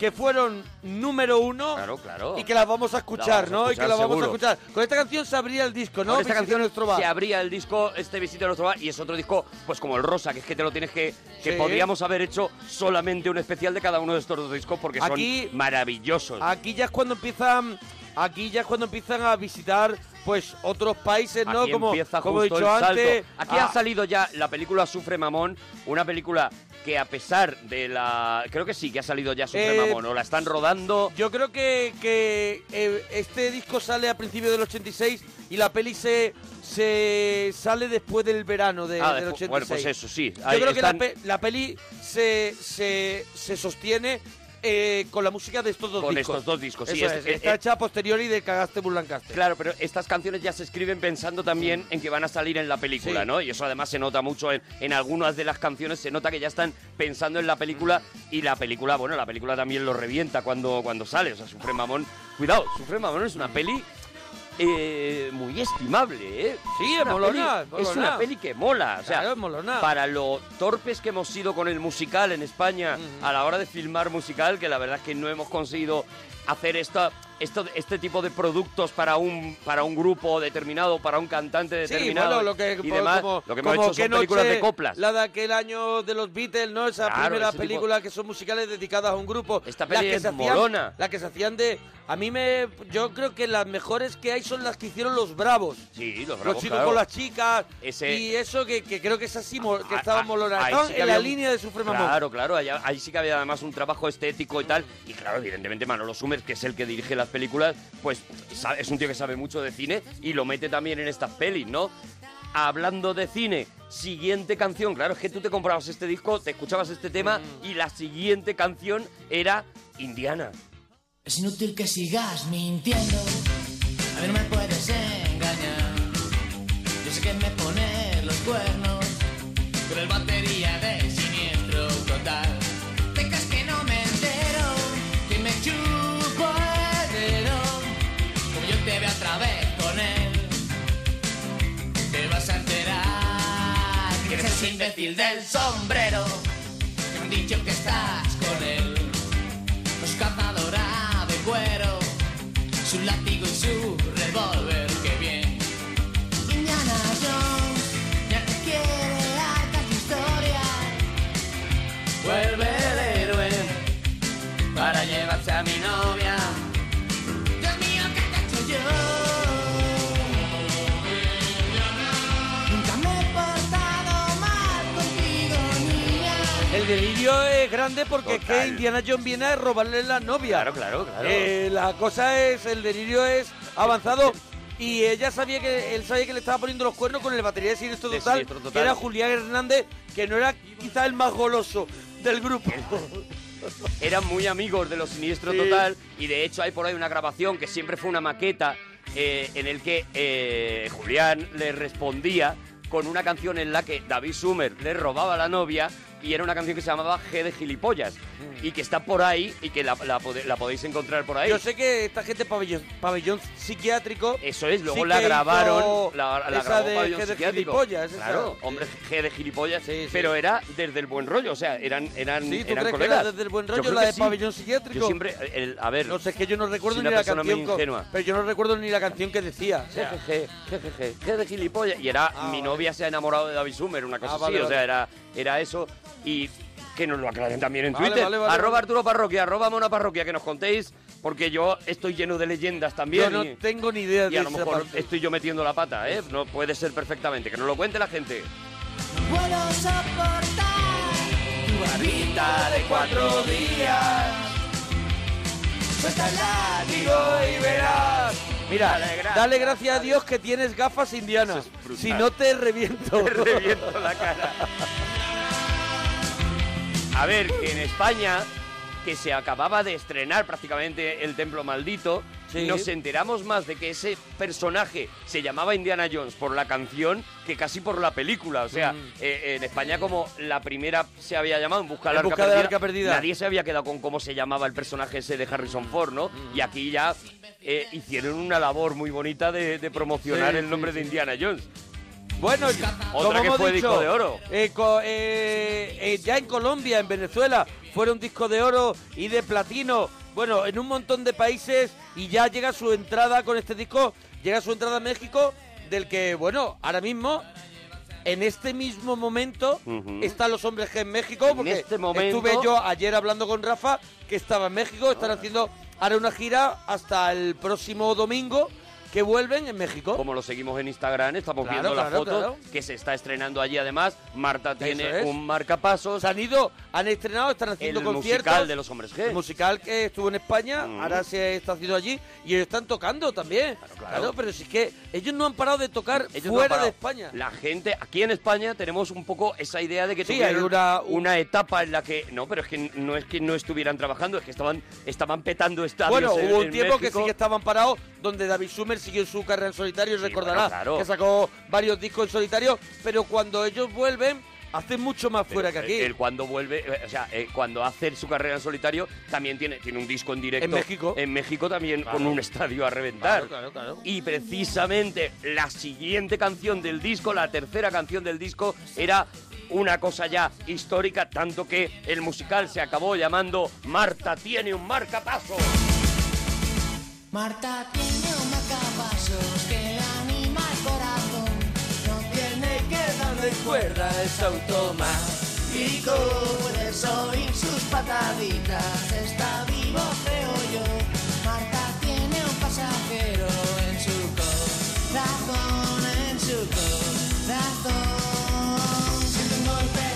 Speaker 3: que fueron número uno
Speaker 2: Claro, claro.
Speaker 3: y que las vamos a escuchar,
Speaker 2: vamos a
Speaker 3: ¿no? y que
Speaker 2: escuchar,
Speaker 3: las vamos a
Speaker 2: seguro.
Speaker 3: escuchar. Con esta canción se abría el disco, ¿no?
Speaker 2: Con esta
Speaker 3: Visita
Speaker 2: canción
Speaker 3: nuestro bar.
Speaker 2: se abría el disco, este visita a nuestro bar, y es otro disco, pues como el Rosa, que es que te lo tienes que... Que
Speaker 3: Sí.
Speaker 2: podríamos haber hecho solamente un especial de cada uno de estos dos discos porque
Speaker 3: Aquí-
Speaker 2: son maravillosos.
Speaker 3: Aquí ya es cuando empiezan, aquí ya es cuando empiezan a visitar, pues otros países, ¿no?
Speaker 2: Aquí
Speaker 3: como
Speaker 2: empieza
Speaker 3: como he
Speaker 2: justo
Speaker 3: dicho
Speaker 2: el salto.
Speaker 3: antes.
Speaker 2: Aquí
Speaker 3: ah,
Speaker 2: ha salido ya la película Sufre Mamón, una película que a pesar de la... Creo que sí, que ha salido ya Sufre
Speaker 3: Eh,
Speaker 2: Mamón, o la están rodando...
Speaker 3: Yo creo que, que eh, este disco sale a principios del 86 y la peli se, se sale después del verano de-
Speaker 2: Ah,
Speaker 3: del
Speaker 2: después-
Speaker 3: 86.
Speaker 2: bueno, pues eso, sí.
Speaker 3: Yo
Speaker 2: Ahí
Speaker 3: creo que la,
Speaker 2: están-
Speaker 3: pe- la peli se, se, se sostiene eh, con la música de estos dos
Speaker 2: Con
Speaker 3: discos.
Speaker 2: estos dos discos, sí,
Speaker 3: Eso
Speaker 2: es-
Speaker 3: es, está
Speaker 2: eh,
Speaker 3: hecha a posteriori de Cagaste Burlancaster.
Speaker 2: Claro, pero estas canciones ya se escriben pensando también en que van a salir en la película,
Speaker 3: Sí.
Speaker 2: ¿no? Y eso además se nota mucho en, en algunas de las canciones, se nota que ya están pensando en la película y la película, bueno, la película también lo revienta cuando, cuando sale. O sea, Sufre Mamón, cuidado, Sufre Mamón es una peli eh, muy estimable, ¿eh?
Speaker 3: Sí,
Speaker 2: Es una peli-
Speaker 3: es
Speaker 2: una peli que mola, o sea,
Speaker 3: Claro,
Speaker 2: para lo torpes que hemos sido con el musical en España a la hora de filmar musical, que la verdad es que no hemos conseguido hacer esta, esto, este tipo de productos para un para un grupo determinado, para un cantante
Speaker 3: Sí,
Speaker 2: determinado
Speaker 3: bueno, lo que,
Speaker 2: y demás.
Speaker 3: como,
Speaker 2: lo que hemos hecho son películas de coplas.
Speaker 3: La de aquel año de los Beatles, ¿no? Esa
Speaker 2: Claro,
Speaker 3: primera
Speaker 2: ese tipo-
Speaker 3: película que son musicales dedicadas a un grupo.
Speaker 2: Esta
Speaker 3: Las que
Speaker 2: es
Speaker 3: se hacían-
Speaker 2: molona.
Speaker 3: Las que se hacían de... A mí me... Yo creo que las mejores que hay son las que hicieron los Bravos.
Speaker 2: Sí, los
Speaker 3: los
Speaker 2: bravos,
Speaker 3: chicos
Speaker 2: claro.
Speaker 3: con las chicas
Speaker 2: Ese-
Speaker 3: y eso que, que creo que es así, que
Speaker 2: Ah,
Speaker 3: estaban
Speaker 2: ah, sí que
Speaker 3: en la
Speaker 2: había
Speaker 3: línea de Sufre Mamón.
Speaker 2: Claro, claro, allá- ahí sí que había además un trabajo estético y tal. Y claro, evidentemente Manolo Summers, que es el que dirige las películas, pues es un tío que sabe mucho de cine y lo mete también en estas pelis, ¿no? Hablando de cine, siguiente canción, claro, es que tú te comprabas este disco, te escuchabas este tema y la siguiente canción era Indiana.
Speaker 4: Es inútil que sigas mintiendo. A mí no me puedes engañar. Yo sé que me pone los cuernos. Con el batería un imbécil del sombrero. Me han dicho que estás con él. Los cazadora de cuero, su látigo y su
Speaker 3: grande porque es que
Speaker 2: Total.
Speaker 3: Indiana Jones viene a robarle la novia.
Speaker 2: Claro, claro, claro.
Speaker 3: Eh, la cosa es, el delirio es avanzado. Y ella sabía que él sabía que le estaba poniendo los cuernos con el batería de Siniestro Total,
Speaker 2: Total.
Speaker 3: que era Julián Hernández, que no era quizá el más goloso del grupo.
Speaker 2: eran muy amigos de los Siniestro
Speaker 3: Sí.
Speaker 2: Total y de hecho hay por ahí una grabación que siempre fue una maqueta eh, en el que eh, Julián le respondía con una canción en la que David Sumer le robaba a la novia y era una canción que se llamaba G de gilipollas y que está por ahí y que la, la pode- la podéis encontrar por ahí.
Speaker 3: Yo sé que esta gente pabellón, pabellón psiquiátrico.
Speaker 2: Eso es, luego
Speaker 3: sí
Speaker 2: la
Speaker 3: que
Speaker 2: grabaron, la, la
Speaker 3: esa
Speaker 2: grabó
Speaker 3: de
Speaker 2: Pabellón
Speaker 3: G de
Speaker 2: Psiquiátrico.
Speaker 3: gilipollas, esa.
Speaker 2: Claro, hombre, G de gilipollas,
Speaker 3: Sí,
Speaker 2: pero era desde el buen rollo, o sea, eran, eran,
Speaker 3: Sí, ¿tú
Speaker 2: eran
Speaker 3: crees que
Speaker 2: colegas.
Speaker 3: era desde el buen
Speaker 2: Yo
Speaker 3: rollo
Speaker 2: creo
Speaker 3: la
Speaker 2: que
Speaker 3: de
Speaker 2: sí.
Speaker 3: pabellón psiquiátrico?
Speaker 2: Yo siempre, el- a ver,
Speaker 3: No sé, es que yo no recuerdo
Speaker 2: Soy
Speaker 3: ni
Speaker 2: una
Speaker 3: la
Speaker 2: persona muy
Speaker 3: canción. co-
Speaker 2: ingenua.
Speaker 3: pero yo no recuerdo ni la canción que decía. o sea,
Speaker 2: jejeje, jejeje, G de gilipollas. Y era,
Speaker 3: Ah,
Speaker 2: mi novia se ha enamorado de David Sumer, una cosa
Speaker 3: Ah,
Speaker 2: así,
Speaker 3: vale,
Speaker 2: o sea, era, era eso. Y que nos lo aclaren también en
Speaker 3: Vale,
Speaker 2: Twitter.
Speaker 3: vale, vale,
Speaker 2: arroba
Speaker 3: vale.
Speaker 2: Arturo Parroquia, arroba Mona Parroquia, que nos contéis, porque yo estoy lleno de leyendas también.
Speaker 3: yo no
Speaker 2: y,
Speaker 3: tengo ni idea
Speaker 2: y
Speaker 3: de
Speaker 2: a lo
Speaker 3: esa
Speaker 2: mejor
Speaker 3: parte.
Speaker 2: estoy yo metiendo la pata, ¿eh? No puede ser perfectamente. Que nos lo cuente la gente.
Speaker 4: puedo soportar tu barbita de cuatro días. Suelta el látigo y verás.
Speaker 3: Mira,
Speaker 2: Dale, gra-
Speaker 3: dale gracias a Dios que tienes gafas indianas.
Speaker 2: Es.
Speaker 3: Si no te reviento.
Speaker 2: Te reviento la cara. A ver, que en España, que se acababa de estrenar prácticamente El Templo Maldito,
Speaker 3: Sí.
Speaker 2: nos enteramos más de que ese personaje se llamaba Indiana Jones por la canción que casi por la película. O sea,
Speaker 3: Mm.
Speaker 2: eh, en España como la primera se había llamado En Busca
Speaker 3: En busca del
Speaker 2: Perdida,
Speaker 3: Arca Perdida.
Speaker 2: nadie se había quedado con cómo se llamaba el personaje ese de Harrison Ford, ¿no?
Speaker 3: Mm.
Speaker 2: Y aquí ya eh, hicieron una labor muy bonita de, de promocionar
Speaker 3: Sí,
Speaker 2: el nombre
Speaker 3: sí,
Speaker 2: de Indiana Jones.
Speaker 3: Bueno, como
Speaker 2: que
Speaker 3: hemos
Speaker 2: fue
Speaker 3: dicho,
Speaker 2: disco de oro.
Speaker 3: eh, co- eh, eh, ya en Colombia, en Venezuela, fueron disco de oro y de platino. Bueno, en un montón de países y ya llega su entrada con este disco, llega su entrada a México, del que, bueno, ahora mismo, en este mismo momento,
Speaker 2: Ujú.
Speaker 3: están los hombres G en México,
Speaker 2: En
Speaker 3: porque
Speaker 2: este momento-
Speaker 3: estuve yo ayer hablando con Rafa, que estaba en México, están haciendo ahora una gira hasta el próximo domingo, que vuelven en México.
Speaker 2: Como lo seguimos en Instagram, estamos
Speaker 3: Claro,
Speaker 2: viendo la
Speaker 3: claro,
Speaker 2: foto
Speaker 3: claro.
Speaker 2: que se está estrenando allí. Además, Marta tiene
Speaker 3: es.
Speaker 2: un marcapasos.
Speaker 3: Se han ido, han estrenado, están haciendo
Speaker 2: el
Speaker 3: conciertos.
Speaker 2: musical de los hombres G.
Speaker 3: El musical que estuvo en España,
Speaker 2: Mm.
Speaker 3: ahora se está haciendo allí y ellos están tocando también.
Speaker 2: Claro, claro.
Speaker 3: pero si es que ellos no han parado de tocar
Speaker 2: Ellos
Speaker 3: fuera de España.
Speaker 2: La gente, aquí en España tenemos un poco esa idea de que
Speaker 3: Sí, hay una- un-
Speaker 2: una etapa en la que no, pero es que no es que no estuvieran trabajando, es que estaban estaban petando estadios.
Speaker 3: Bueno,
Speaker 2: en-
Speaker 3: hubo un tiempo que sí que estaban parados, donde David Sumer siguió su carrera en solitario, y
Speaker 2: Sí,
Speaker 3: recordará
Speaker 2: bueno, claro.
Speaker 3: que sacó varios discos en solitario, pero cuando ellos vuelven, hacen mucho más fuera que aquí.
Speaker 2: eh, Él cuando vuelve, eh, o sea, eh, cuando hace su carrera en solitario, también tiene, tiene un disco en directo.
Speaker 3: En México.
Speaker 2: En México también
Speaker 3: Claro.
Speaker 2: con un estadio a reventar.
Speaker 3: Claro, claro, claro.
Speaker 2: Y precisamente la siguiente canción del disco, la tercera canción del disco, era una cosa ya histórica, tanto que el musical se acabó llamando Marta tiene un marcapaso.
Speaker 4: Marta tiene que darle cuerda, es automático. Puedes oír sus pataditas, está vivo, creo yo. Marta tiene un pasajero en su corazón, en su corazón. Siento un golpe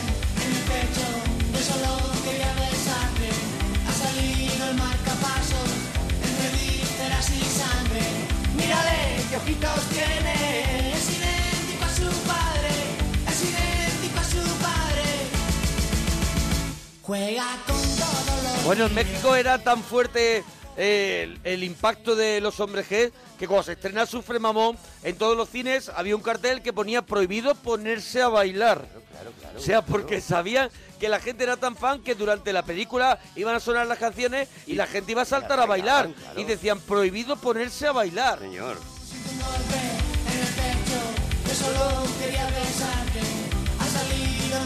Speaker 4: en el pecho, yo solo quería besarte. Ha salido el marcapasos entre vísceras y sangre. Mírale qué ojitos Juega con todos los.
Speaker 3: Bueno, en México era tan fuerte eh, el, el impacto de los hombres G que cuando se estrena Sufre Mamón, en todos los cines había un cartel que ponía prohibido ponerse a bailar. o sea, porque sabían que la gente era tan fan que durante la película iban a sonar las canciones y la gente iba a saltar a bailar. Y decían prohibido ponerse a bailar.
Speaker 2: Señor.
Speaker 4: un golpe en el pecho. Yo solo quería besarte. Ha salido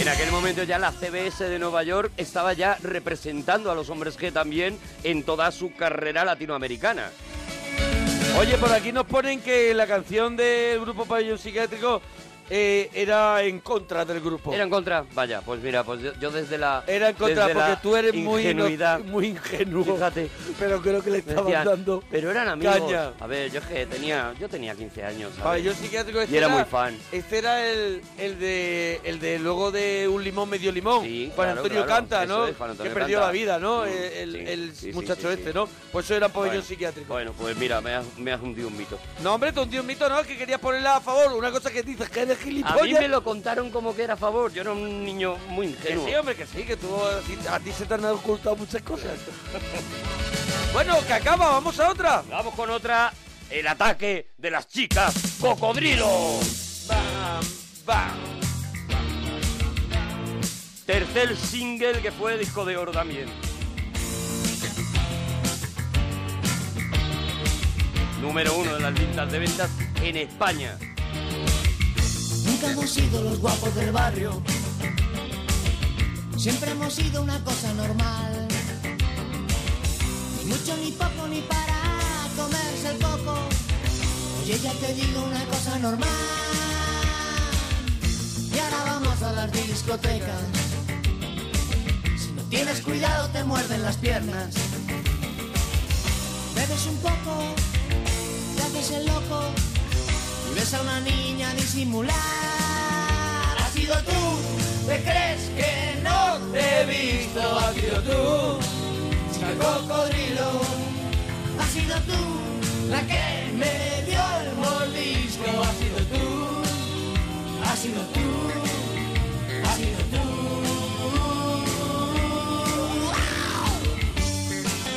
Speaker 4: en aquel
Speaker 2: momento ya la CBS de Nueva York estaba ya representando a los hombres G también en toda su carrera latinoamericana.
Speaker 3: Oye, por aquí nos ponen que la canción del grupo Pabellón Psiquiátrico eh, era en contra del grupo.
Speaker 2: ¿Era en contra? Vaya, pues mira, pues yo, yo desde la
Speaker 3: Era en contra
Speaker 2: desde
Speaker 3: porque
Speaker 2: la
Speaker 3: tú eres muy,
Speaker 2: ingenuidad,
Speaker 3: muy ingenuo.
Speaker 2: Fíjate.
Speaker 3: Pero creo que le estaban
Speaker 2: decían,
Speaker 3: dando.
Speaker 2: pero eran amigos.
Speaker 3: caña.
Speaker 2: A ver, yo es que tenía, yo tenía 15 años. ¿sabes?
Speaker 3: Pabellón Psiquiátrico este
Speaker 2: Y era muy fan.
Speaker 3: Este era el, el de el de luego de un limón medio limón.
Speaker 2: Sí,
Speaker 3: Juan
Speaker 2: claro,
Speaker 3: Antonio
Speaker 2: claro,
Speaker 3: Canta, ¿no?
Speaker 2: es, Juan Antonio
Speaker 3: que perdió
Speaker 2: Canta.
Speaker 3: la vida, ¿no?
Speaker 2: Mm,
Speaker 3: el
Speaker 2: sí,
Speaker 3: el
Speaker 2: sí, sí,
Speaker 3: muchacho este. ¿no? Pues eso era pabellón
Speaker 2: Bueno,
Speaker 3: psiquiátrico.
Speaker 2: Bueno, pues mira, me has, me has hundido un mito.
Speaker 3: No, hombre, tú un tío mito, ¿no? Que querías ponerla a favor. Una cosa que dices que eres
Speaker 2: A
Speaker 3: gilipollas.
Speaker 2: mí me lo contaron como que era a favor. Yo era un niño muy
Speaker 3: Que
Speaker 2: ingenuo.
Speaker 3: sí, hombre, que sí, que tú, a ti- a se te han ocultado muchas cosas. bueno, que acaba, vamos a otra.
Speaker 2: Vamos con otra. El ataque de las chicas cocodrilo.
Speaker 3: Bam, bam.
Speaker 2: Tercer single que fue disco de oro también. Número uno de las listas de ventas en España.
Speaker 4: Nunca hemos sido los guapos del barrio. Siempre hemos sido una cosa normal. Ni mucho, ni poco, ni para comerse el coco. Oye, ya te digo una cosa normal. Y ahora vamos a las discotecas. Si no tienes cuidado, te muerden las piernas. Bebes un poco, te haces el loco. Ves a una niña disimular. Has sido tú, te crees que no te he visto. Has sido tú, chica cocodrilo. Has sido tú, la que me dio el mordisco. Has sido tú, has sido tú, has sido tú.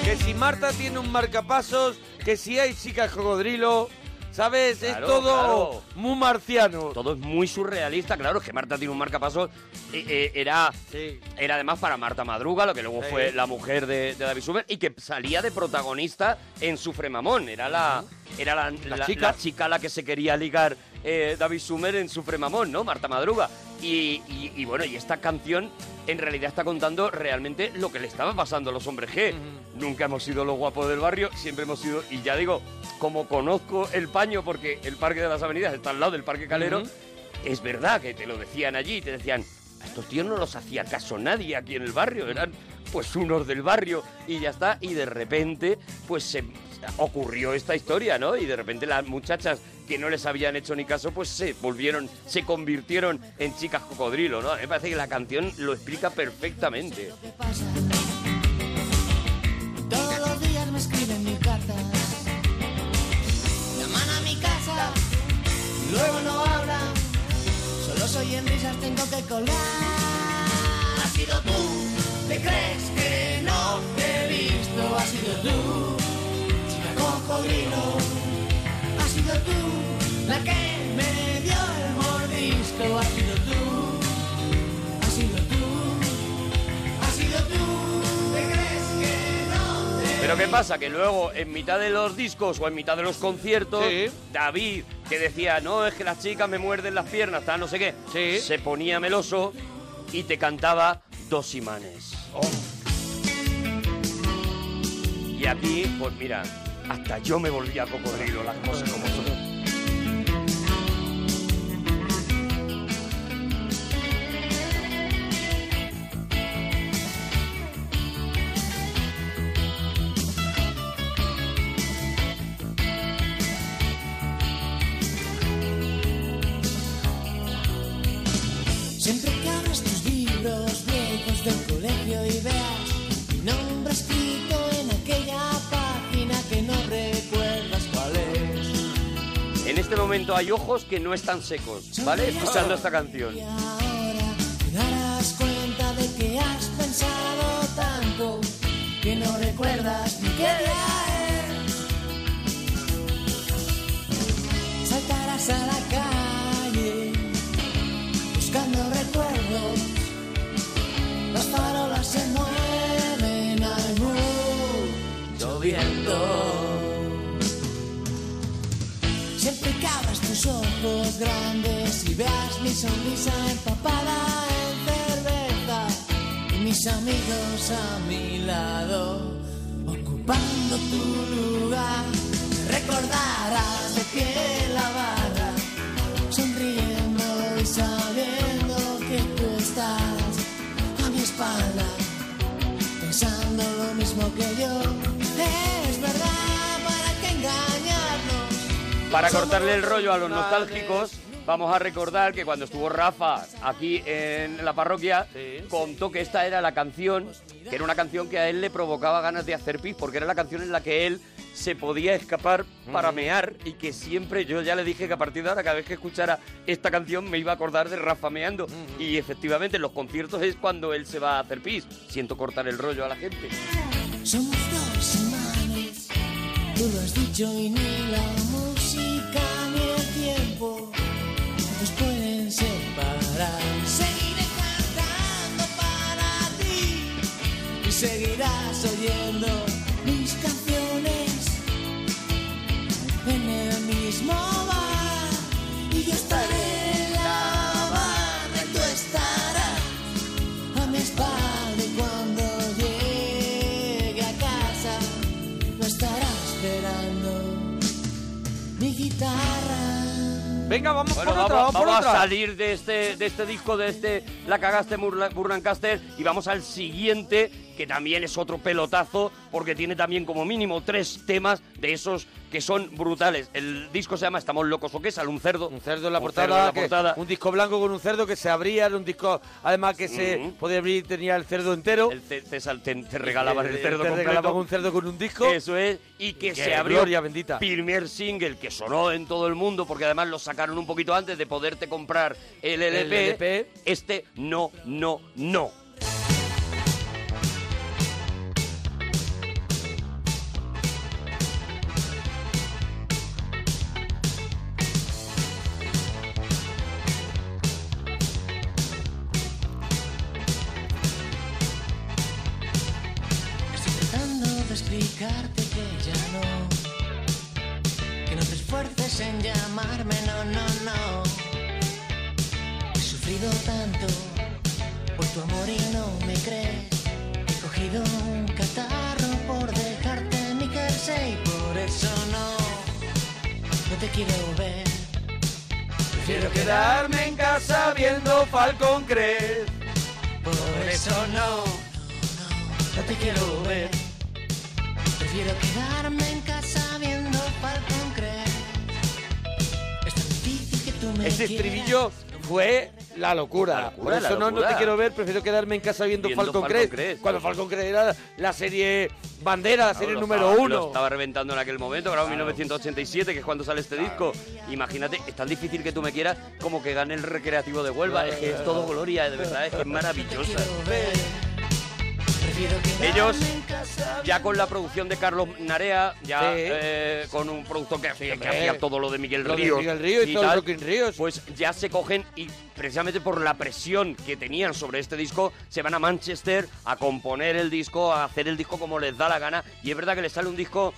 Speaker 3: Que si Marta tiene un marcapasos, que si hay chicas cocodrilo, ¿sabes?
Speaker 2: Claro,
Speaker 3: es todo
Speaker 2: claro.
Speaker 3: muy marciano.
Speaker 2: Todo es muy surrealista, claro, es que Marta tiene un marcapasos. eh, eh, era,
Speaker 3: Sí.
Speaker 2: era además para Marta Madruga, lo que luego
Speaker 3: Sí.
Speaker 2: fue la mujer de, de David Sumer, y que salía de protagonista en Sufre Mamón. Era la, era la, la-
Speaker 3: chica.
Speaker 2: la chica a la que se quería ligar eh, David Sumer en Sufre Mamón, ¿no? Marta Madruga. Y, y- y bueno, y esta canción en realidad está contando realmente lo que le estaba pasando a los hombres G. Nunca hemos sido los guapos del barrio, siempre hemos sido, y ya digo, como conozco el paño, porque el Parque de las Avenidas está al lado del Parque Calero, es verdad que te lo decían allí, te decían, a estos tíos no los hacía caso nadie aquí en el barrio, eran pues unos del barrio y ya está, y de repente pues se ocurrió esta historia, ¿no? Y de repente las muchachas que no les habían hecho ni caso, pues se volvieron, se convirtieron en chicas cocodrilo, ¿no? Me parece que la canción lo explica perfectamente.
Speaker 4: Todos los días me escriben mil cartas. Llaman a mi casa, luego no hablan. Solo soy en risas, tengo que colgar. Has sido tú, ¿te crees que no te he visto? Has sido tú, cocodrilo. Has sido tú, la que me dio el mordisco. Has sido tú, has sido tú. Has sido tú, ¿te crees que no te
Speaker 2: Pero ¿qué pasa? Que luego, en mitad de los discos o en mitad de los conciertos,
Speaker 3: Sí.
Speaker 2: David, que decía, no, es que las chicas me muerden las piernas, tal, no sé qué,
Speaker 3: Sí.
Speaker 2: se ponía meloso y te cantaba Dos imanes.
Speaker 3: Oh.
Speaker 2: Y aquí, pues mira, hasta yo me volvía cocodrilo, las cosas como son. Momento hay ojos que no están secos, ¿vale? Escuchando esta canción.
Speaker 4: Y ahora te darás cuenta de que has pensado tanto que no recuerdas ni qué día es. Saltarás a la calle buscando recuerdos. Las farolas se mueven, hay mucho viento. Ojos grandes y veas mi sonrisa empapada en cerveza. mis amigos a mi lado, ocupando tu lugar. Recordarás de pie la barra, sonriendo y sabiendo que tú estás a mi espalda, pensando lo mismo que yo. Es Para
Speaker 2: cortarle el rollo a los nostálgicos, vamos a recordar que cuando estuvo Rafa aquí en la parroquia, contó que esta era la canción, que era una canción que a él le provocaba ganas de hacer pis, porque era la canción en la que él se podía escapar para mear y que siempre, yo ya le dije que a partir de ahora, cada vez que escuchara esta canción me iba a acordar de Rafa meando. Y efectivamente en los conciertos es cuando él se va a hacer pis. Siento cortar el rollo a la gente.
Speaker 4: Somos dos imanes, tú lo has dicho y ni la oyendo mis canciones en el mismo bar y yo estaré en la barra y tú estarás a mi espalda y cuando llegue a casa lo estará esperando mi guitarra.
Speaker 3: Venga, vamos
Speaker 2: Bueno,
Speaker 3: por
Speaker 2: vamos,
Speaker 3: otra, vamos por
Speaker 2: vamos
Speaker 3: otra.
Speaker 2: a salir de este, de este disco, de este La cagaste Burlancaster y vamos al siguiente, que también es otro pelotazo, porque tiene también como mínimo tres temas de esos que son brutales. El disco se llama Estamos locos o qué, sale un cerdo.
Speaker 3: Un cerdo en la
Speaker 2: Un
Speaker 3: portada,
Speaker 2: cerdo en la
Speaker 3: que-
Speaker 2: portada.
Speaker 3: un disco blanco con un cerdo que se abría, era un disco además que se podía abrir y tenía el cerdo entero.
Speaker 2: El te, te regalaban el
Speaker 3: Eh,
Speaker 2: cerdo
Speaker 3: te
Speaker 2: completo.
Speaker 3: regalaban un cerdo con un disco.
Speaker 2: Eso es, y que se abrió
Speaker 3: gloria bendita.
Speaker 2: primer single que sonó en todo el mundo, porque además lo sacaron un poquito antes de poderte comprar el LP.
Speaker 3: El LP.
Speaker 2: Este no, no, no.
Speaker 4: No, no te quiero ver, prefiero
Speaker 3: quedarme en casa viendo,
Speaker 4: Viendo Falcon,
Speaker 3: Falcon Crest.
Speaker 2: Crest.
Speaker 3: Cuando Falcon Crest era la serie bandera, la serie número
Speaker 2: estaba-
Speaker 3: uno.
Speaker 2: Lo estaba reventando en aquel momento, grabado en 1987, que es cuando sale este disco. Imagínate, es tan difícil que tú me quieras como que gane el recreativo de Huelva. Es que es todo gloria, de verdad, es que es maravillosa. Ellos, ya con la producción de Carlos Narea, ya
Speaker 3: Sí.
Speaker 2: eh, con un productor que, hacía- que
Speaker 3: hombre.
Speaker 2: hacía todo lo de Miguel
Speaker 3: Lo de
Speaker 2: Ríos,
Speaker 3: Miguel Ríos y todo
Speaker 2: tal,
Speaker 3: Ríos.
Speaker 2: pues ya se cogen y precisamente por la presión que tenían sobre este disco, se van a Manchester a componer el disco, a hacer el disco como les da la gana. Y es verdad que les sale un disco,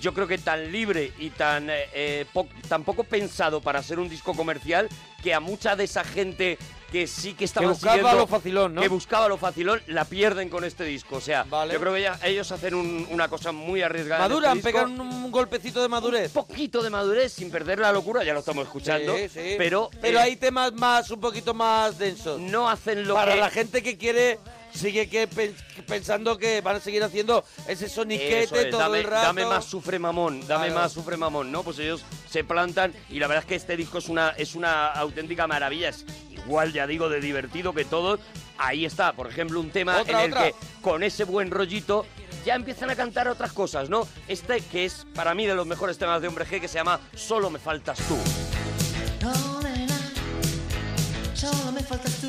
Speaker 2: yo creo que tan libre y tan, eh, eh, po- tan poco pensado para ser un disco comercial, que a mucha de esa gente que sí que estaba
Speaker 3: buscaba
Speaker 2: siguiendo-
Speaker 3: lo facilón, ¿no?
Speaker 2: Que buscaba lo facilón, la pierden con este disco. O sea,
Speaker 3: Vale.
Speaker 2: yo creo que ya- ellos hacen un- una cosa muy arriesgada.
Speaker 3: Maduran,
Speaker 2: este
Speaker 3: pegan un golpecito de madurez.
Speaker 2: un poquito de madurez sin perder la locura, ya lo estamos escuchando.
Speaker 3: Sí, sí.
Speaker 2: Pero,
Speaker 3: pero
Speaker 2: eh,
Speaker 3: hay temas más, un poquito más densos.
Speaker 2: no hacen lo
Speaker 3: Para
Speaker 2: que...
Speaker 3: la gente que quiere, sigue que pen- pensando que van a seguir haciendo ese soniquete
Speaker 2: Eso es,
Speaker 3: todo
Speaker 2: dame,
Speaker 3: el rato.
Speaker 2: dame más sufre mamón, dame
Speaker 3: Claro.
Speaker 2: más sufre mamón, ¿no? Pues ellos se plantan y la verdad es que este disco es una, es una auténtica maravilla, es igual, ya digo, de divertido que todos. Ahí está, por ejemplo, un tema
Speaker 3: Otra,
Speaker 2: en el
Speaker 3: otra.
Speaker 2: que con ese buen rollito ya empiezan a cantar otras cosas, ¿no? Este que es para mí de los mejores temas de Hombre G que se llama Solo me faltas tú.
Speaker 4: No, nena, solo me faltas tú.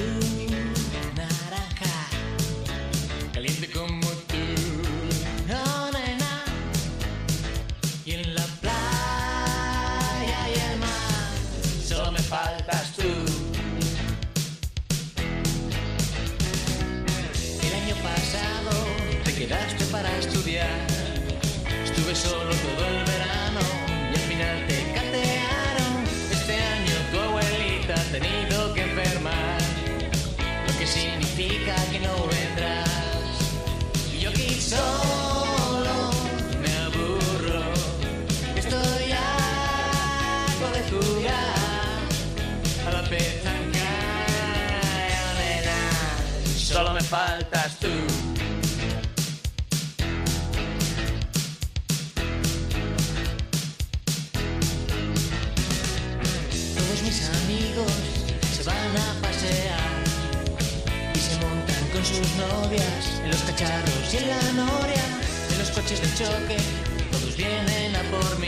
Speaker 4: significa que no vendrás. Yo aquí solo me aburro, estoy harto de jugar a la petanca y a Solo me faltas tú. Novias en los cacharros y en la noria, en los coches de choque, todos vienen a por mí.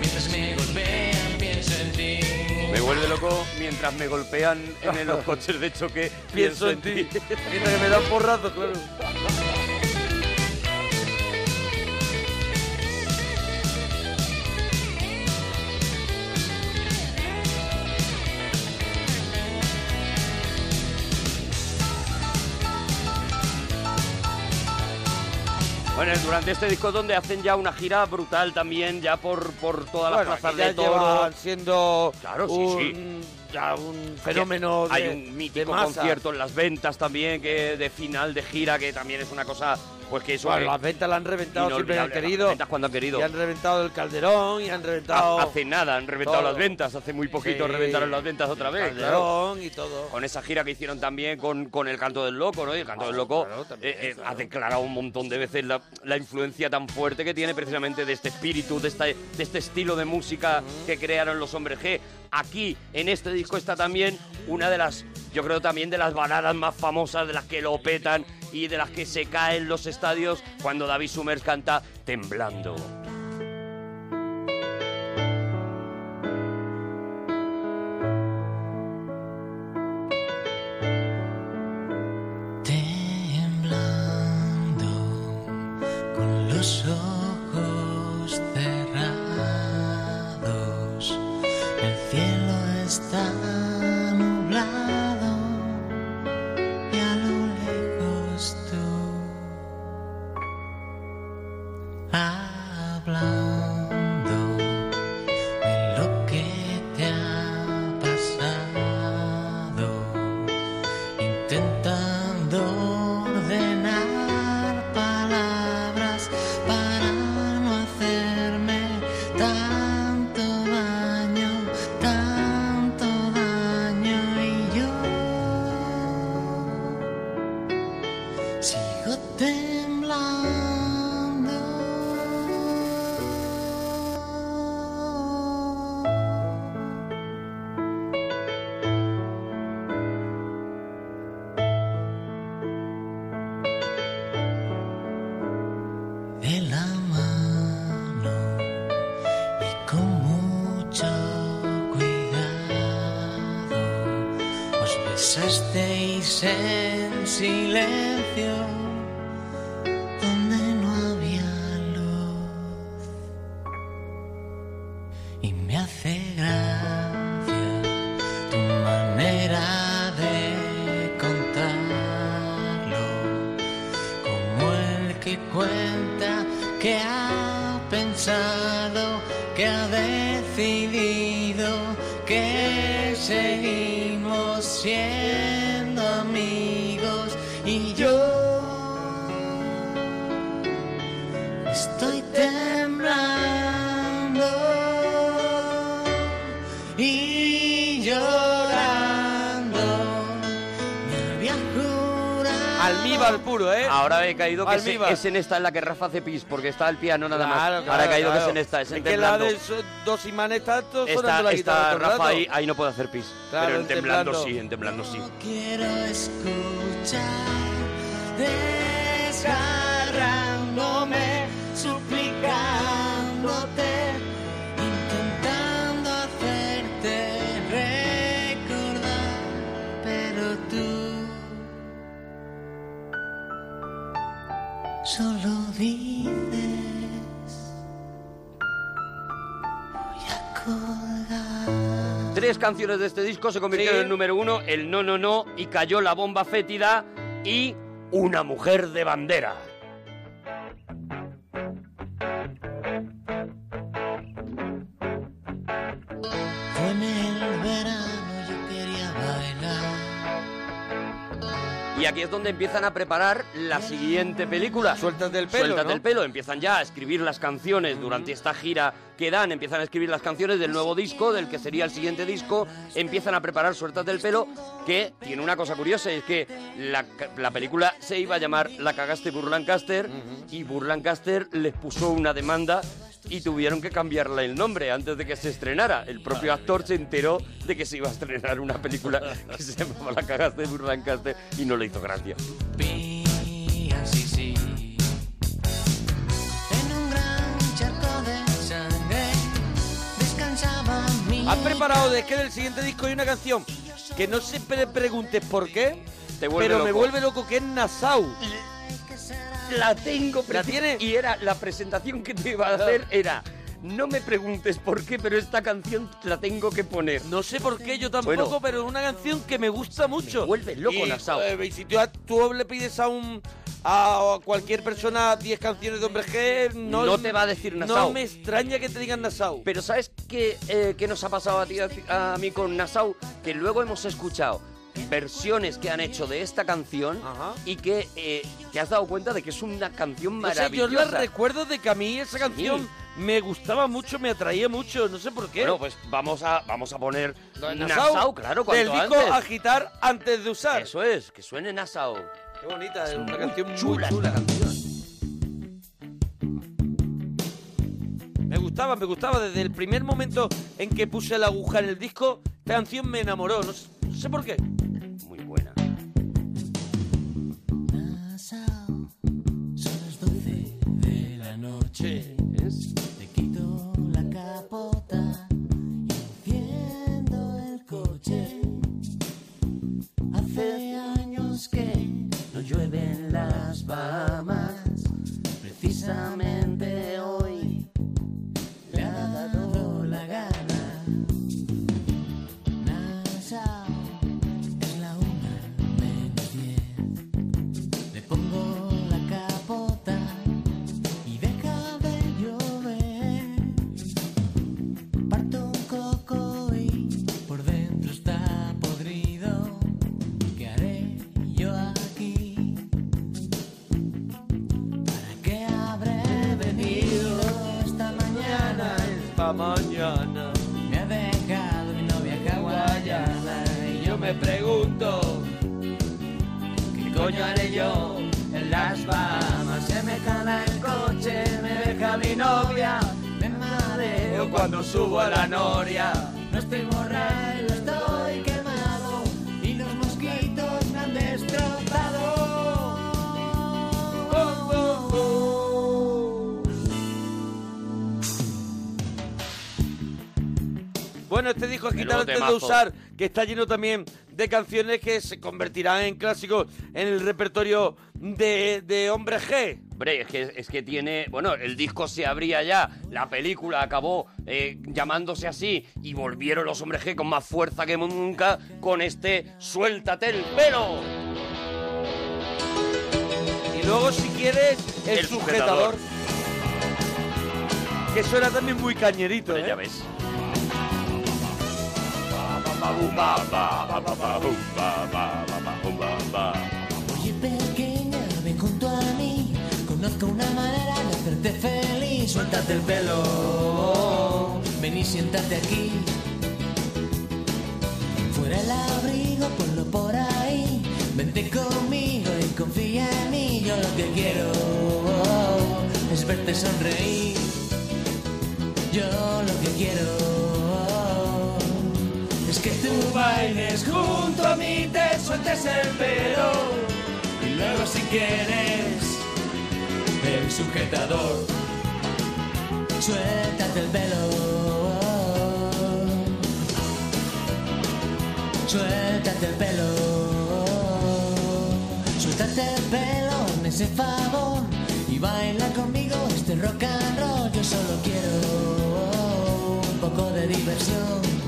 Speaker 4: Mientras me golpean, pienso en ti.
Speaker 2: Me vuelve loco mientras me golpean en los coches de choque.
Speaker 3: Pienso en ti. Mientras que me dan porrazo, claro.
Speaker 2: Bueno, durante este disco donde hacen ya una gira brutal también, ya por, por todas las
Speaker 3: Bueno,
Speaker 2: plazas de
Speaker 3: llevan siendo
Speaker 2: Claro, sí,
Speaker 3: un, ya un fenómeno de,
Speaker 2: Hay un
Speaker 3: de
Speaker 2: mítico
Speaker 3: masa.
Speaker 2: concierto en las ventas también, que de final de gira, que también es una cosa, pues que eso
Speaker 3: Bueno, las ventas la han reventado siempre han querido.
Speaker 2: Las ventas cuando han querido.
Speaker 3: Y han reventado el Calderón, y han reventado
Speaker 2: Ha- Hace nada, han reventado
Speaker 3: todo.
Speaker 2: las ventas, hace muy poquito
Speaker 3: Sí.
Speaker 2: reventaron las ventas otra vez. claro.
Speaker 3: Calderón y todo.
Speaker 2: Con esa gira que hicieron también con, con el Canto del Loco, ¿no? Y el Canto del Loco
Speaker 3: claro, también,
Speaker 2: eh, eh,
Speaker 3: claro.
Speaker 2: ha declarado un montón de veces la, la influencia tan fuerte que tiene precisamente de este espíritu, de este, de este estilo de música que crearon los Hombres G. Aquí, en este disco, está también una de las, yo creo también de las baladas más famosas, de las que lo petan y de las que se caen los estadios cuando David Summers canta Temblando.
Speaker 4: temblando y me hace gracia tu manera de contarlo. Como el que cuenta que ha pensado, que ha decidido que seguimos siendo
Speaker 3: Almíbar puro, ¿eh?
Speaker 2: Ahora he caído que es, es en esta en la que Rafa hace pis, porque está el piano nada más.
Speaker 3: Claro,
Speaker 2: Ahora
Speaker 3: claro,
Speaker 2: he caído
Speaker 3: claro.
Speaker 2: que es en esta, es en
Speaker 3: que la de esos dos imanes tanto sonando
Speaker 2: Está,
Speaker 3: la guitarra
Speaker 2: está Rafa ahí, ahí no puede hacer pis.
Speaker 3: Claro,
Speaker 2: pero en
Speaker 3: en
Speaker 2: temblando,
Speaker 3: Temblando.
Speaker 2: sí, en temblando sí.
Speaker 4: quiero escuchar desgarrándome, suplicándote, solo dices voy a colgar.
Speaker 2: Tres canciones de este disco se convirtieron
Speaker 3: Sí.
Speaker 2: en número uno, el No No No y cayó la bomba fétida y Una mujer de bandera. Y aquí es donde empiezan a preparar la siguiente película.
Speaker 3: Suéltate el pelo,
Speaker 2: Suéltate
Speaker 3: ¿no?
Speaker 2: el pelo. Empiezan ya a escribir las canciones durante esta gira que dan. Empiezan a escribir las canciones del nuevo disco, del que sería el siguiente disco. Empiezan a preparar Suéltate el pelo, que tiene una cosa curiosa, es que la película se iba a llamar La cagaste Burlancaster y Burlancaster les puso una demanda y tuvieron que cambiarle el nombre antes de que se estrenara. El propio actor se enteró de que se iba a estrenar una película que se llamaba La cagaste Burlancaster y no le hizo gracia.
Speaker 4: Pía, sí, sí. En un gran charco de sangre descansaba mi.
Speaker 3: Has preparado de que del siguiente disco hay una canción que no se pre- preguntes por qué,
Speaker 2: Te
Speaker 3: pero me vuelve loco que es Nassau.
Speaker 2: La tengo,
Speaker 3: ¿La tiene?
Speaker 2: Y era la presentación que te iba a hacer era no me preguntes por qué, pero esta canción la tengo que poner.
Speaker 3: No sé por qué yo tampoco,
Speaker 2: Bueno.
Speaker 3: pero es una canción que me gusta mucho.
Speaker 2: Me vuelve loco, Nassau.
Speaker 3: eh, y si tú, tú le pides a un a cualquier persona 10 canciones de hombre G, no,
Speaker 2: No te va a decir
Speaker 3: No
Speaker 2: Nassau.
Speaker 3: me extraña que te digan Nassau.
Speaker 2: Pero ¿sabes qué, eh, qué nos ha pasado a ti a, a mí con Nassau? Que luego hemos escuchado versiones que han hecho de esta canción
Speaker 3: Ajá.
Speaker 2: y que eh, te has dado cuenta de que es una canción
Speaker 3: No sé, yo
Speaker 2: maravillosa.
Speaker 3: la recuerdo de que a mí esa canción me gustaba mucho, me atraía mucho, no sé por qué.
Speaker 2: Bueno, pues vamos a, vamos a poner Nassau, claro,
Speaker 3: del
Speaker 2: cuanto
Speaker 3: disco
Speaker 2: antes.
Speaker 3: agitar antes de usar.
Speaker 2: Eso es, que suene Nassau.
Speaker 3: Qué bonita, es una canción
Speaker 2: chula
Speaker 3: muy chula.
Speaker 2: esta canción.
Speaker 3: Me gustaba, me gustaba. Desde el primer momento en que puse la aguja en el disco, esta canción me enamoró. No sé, no sé por qué. Antes de usar, que está lleno también de canciones que se convertirán en clásicos en el repertorio de, de Hombre G.
Speaker 2: Hombre, es que, es que tiene. Bueno, el disco se abría ya, la película acabó eh, llamándose así y volvieron los hombres G con más fuerza que nunca con este Suéltate el pelo.
Speaker 3: Y luego, si quieres, el,
Speaker 2: El
Speaker 3: sujetador.
Speaker 2: sujetador.
Speaker 3: Que suena también muy cañerito, ¿eh?
Speaker 2: ya ves.
Speaker 4: Oye pequeña, ven junto a mí. Conozco una manera de hacerte feliz. Suéltate el pelo. Ven y siéntate aquí. Fuera el abrigo, ponlo por ahí. Vente conmigo y confía en mí. Yo lo que quiero es verte sonreír. Yo lo que quiero es que tú bailes junto a mí, te sueltes el pelo y luego si quieres el sujetador, suéltate el pelo, suéltate el pelo, suéltate el pelo, me ese favor y baila conmigo este rock and roll. Yo solo quiero un poco de diversión.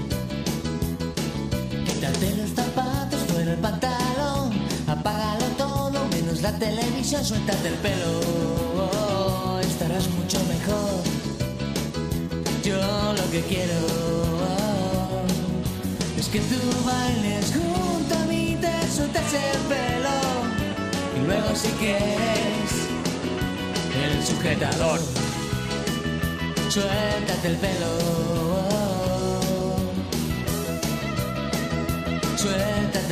Speaker 4: Quítate los zapatos, fuera el pantalón, apágalo todo, menos la televisión, suéltate el pelo, estarás mucho mejor. Yo lo que quiero es que tú bailes junto a mí, te sueltes el pelo luego si quieres el sujetador. Suéltate el pelo.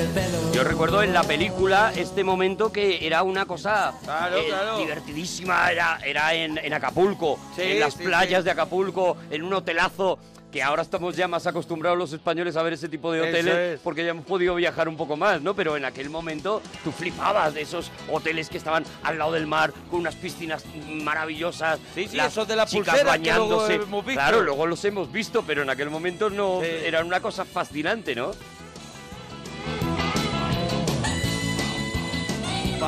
Speaker 4: El pelo.
Speaker 2: Yo recuerdo en la película este momento que era una cosa
Speaker 3: Claro,
Speaker 2: eh,
Speaker 3: claro.
Speaker 2: divertidísima, era, era en, en Acapulco,
Speaker 3: Sí,
Speaker 2: en las
Speaker 3: sí,
Speaker 2: playas
Speaker 3: sí.
Speaker 2: de Acapulco, en un hotelazo, que ahora estamos ya más acostumbrados los españoles a ver ese tipo de hoteles,
Speaker 3: es.
Speaker 2: porque ya hemos podido viajar un poco más, ¿no? Pero en aquel momento tú flipabas de esos hoteles que estaban al lado del mar, con unas piscinas maravillosas,
Speaker 3: Sí, sí,
Speaker 2: las
Speaker 3: esos de la
Speaker 2: chicas
Speaker 3: pulsera que luego
Speaker 2: bañándose.
Speaker 3: hemos visto.
Speaker 2: Claro, luego los hemos visto, pero en aquel momento no,
Speaker 3: Sí.
Speaker 2: era una cosa fascinante, ¿no?
Speaker 4: Yo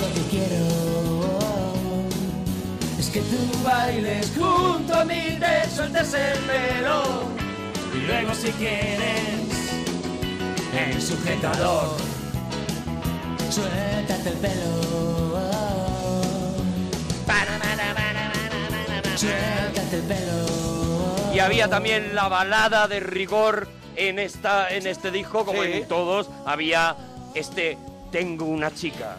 Speaker 4: lo que quiero es que tú bailes junto a mí, te sueltes el pelo y luego si quieres el sujetador. Suéltate el pelo. Suéltate el pelo.
Speaker 2: Y había también la balada de rigor en esta en este disco, como
Speaker 3: Sí.
Speaker 2: en todos, había este Tengo una chica.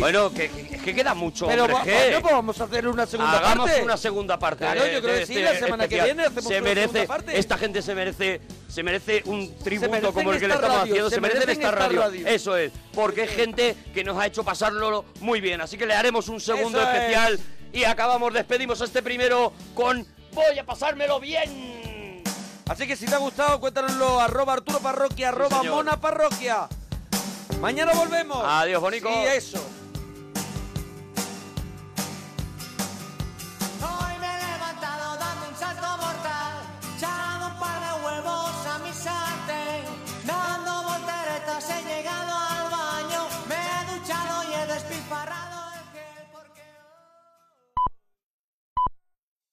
Speaker 3: Bueno, que,
Speaker 2: que- que queda mucho,
Speaker 3: Pero
Speaker 2: hombre,
Speaker 3: va- pues vamos a hacer una segunda
Speaker 2: Hagamos
Speaker 3: parte.
Speaker 2: una segunda parte.
Speaker 3: Claro,
Speaker 2: de-
Speaker 3: yo creo que sí,
Speaker 2: este
Speaker 3: la semana que viene hacemos
Speaker 2: se
Speaker 3: una segunda
Speaker 2: merece,
Speaker 3: parte.
Speaker 2: esta gente se merece, se merece un tributo como el que le
Speaker 3: esta
Speaker 2: estamos
Speaker 3: radio,
Speaker 2: haciendo,
Speaker 3: se
Speaker 2: se, merecen esta radio.
Speaker 3: radio.
Speaker 2: Eso es, porque es gente que nos ha hecho pasarlo muy bien. Así que le haremos un segundo
Speaker 3: Eso es.
Speaker 2: especial y acabamos, despedimos este primero con Voy a pasármelo bien.
Speaker 3: Así que si te ha gustado, cuéntanoslo. Arroba Arturo Parroquia, arroba. Mona Parroquia. Mañana volvemos.
Speaker 2: Adiós, Bonico.
Speaker 3: Sí, eso.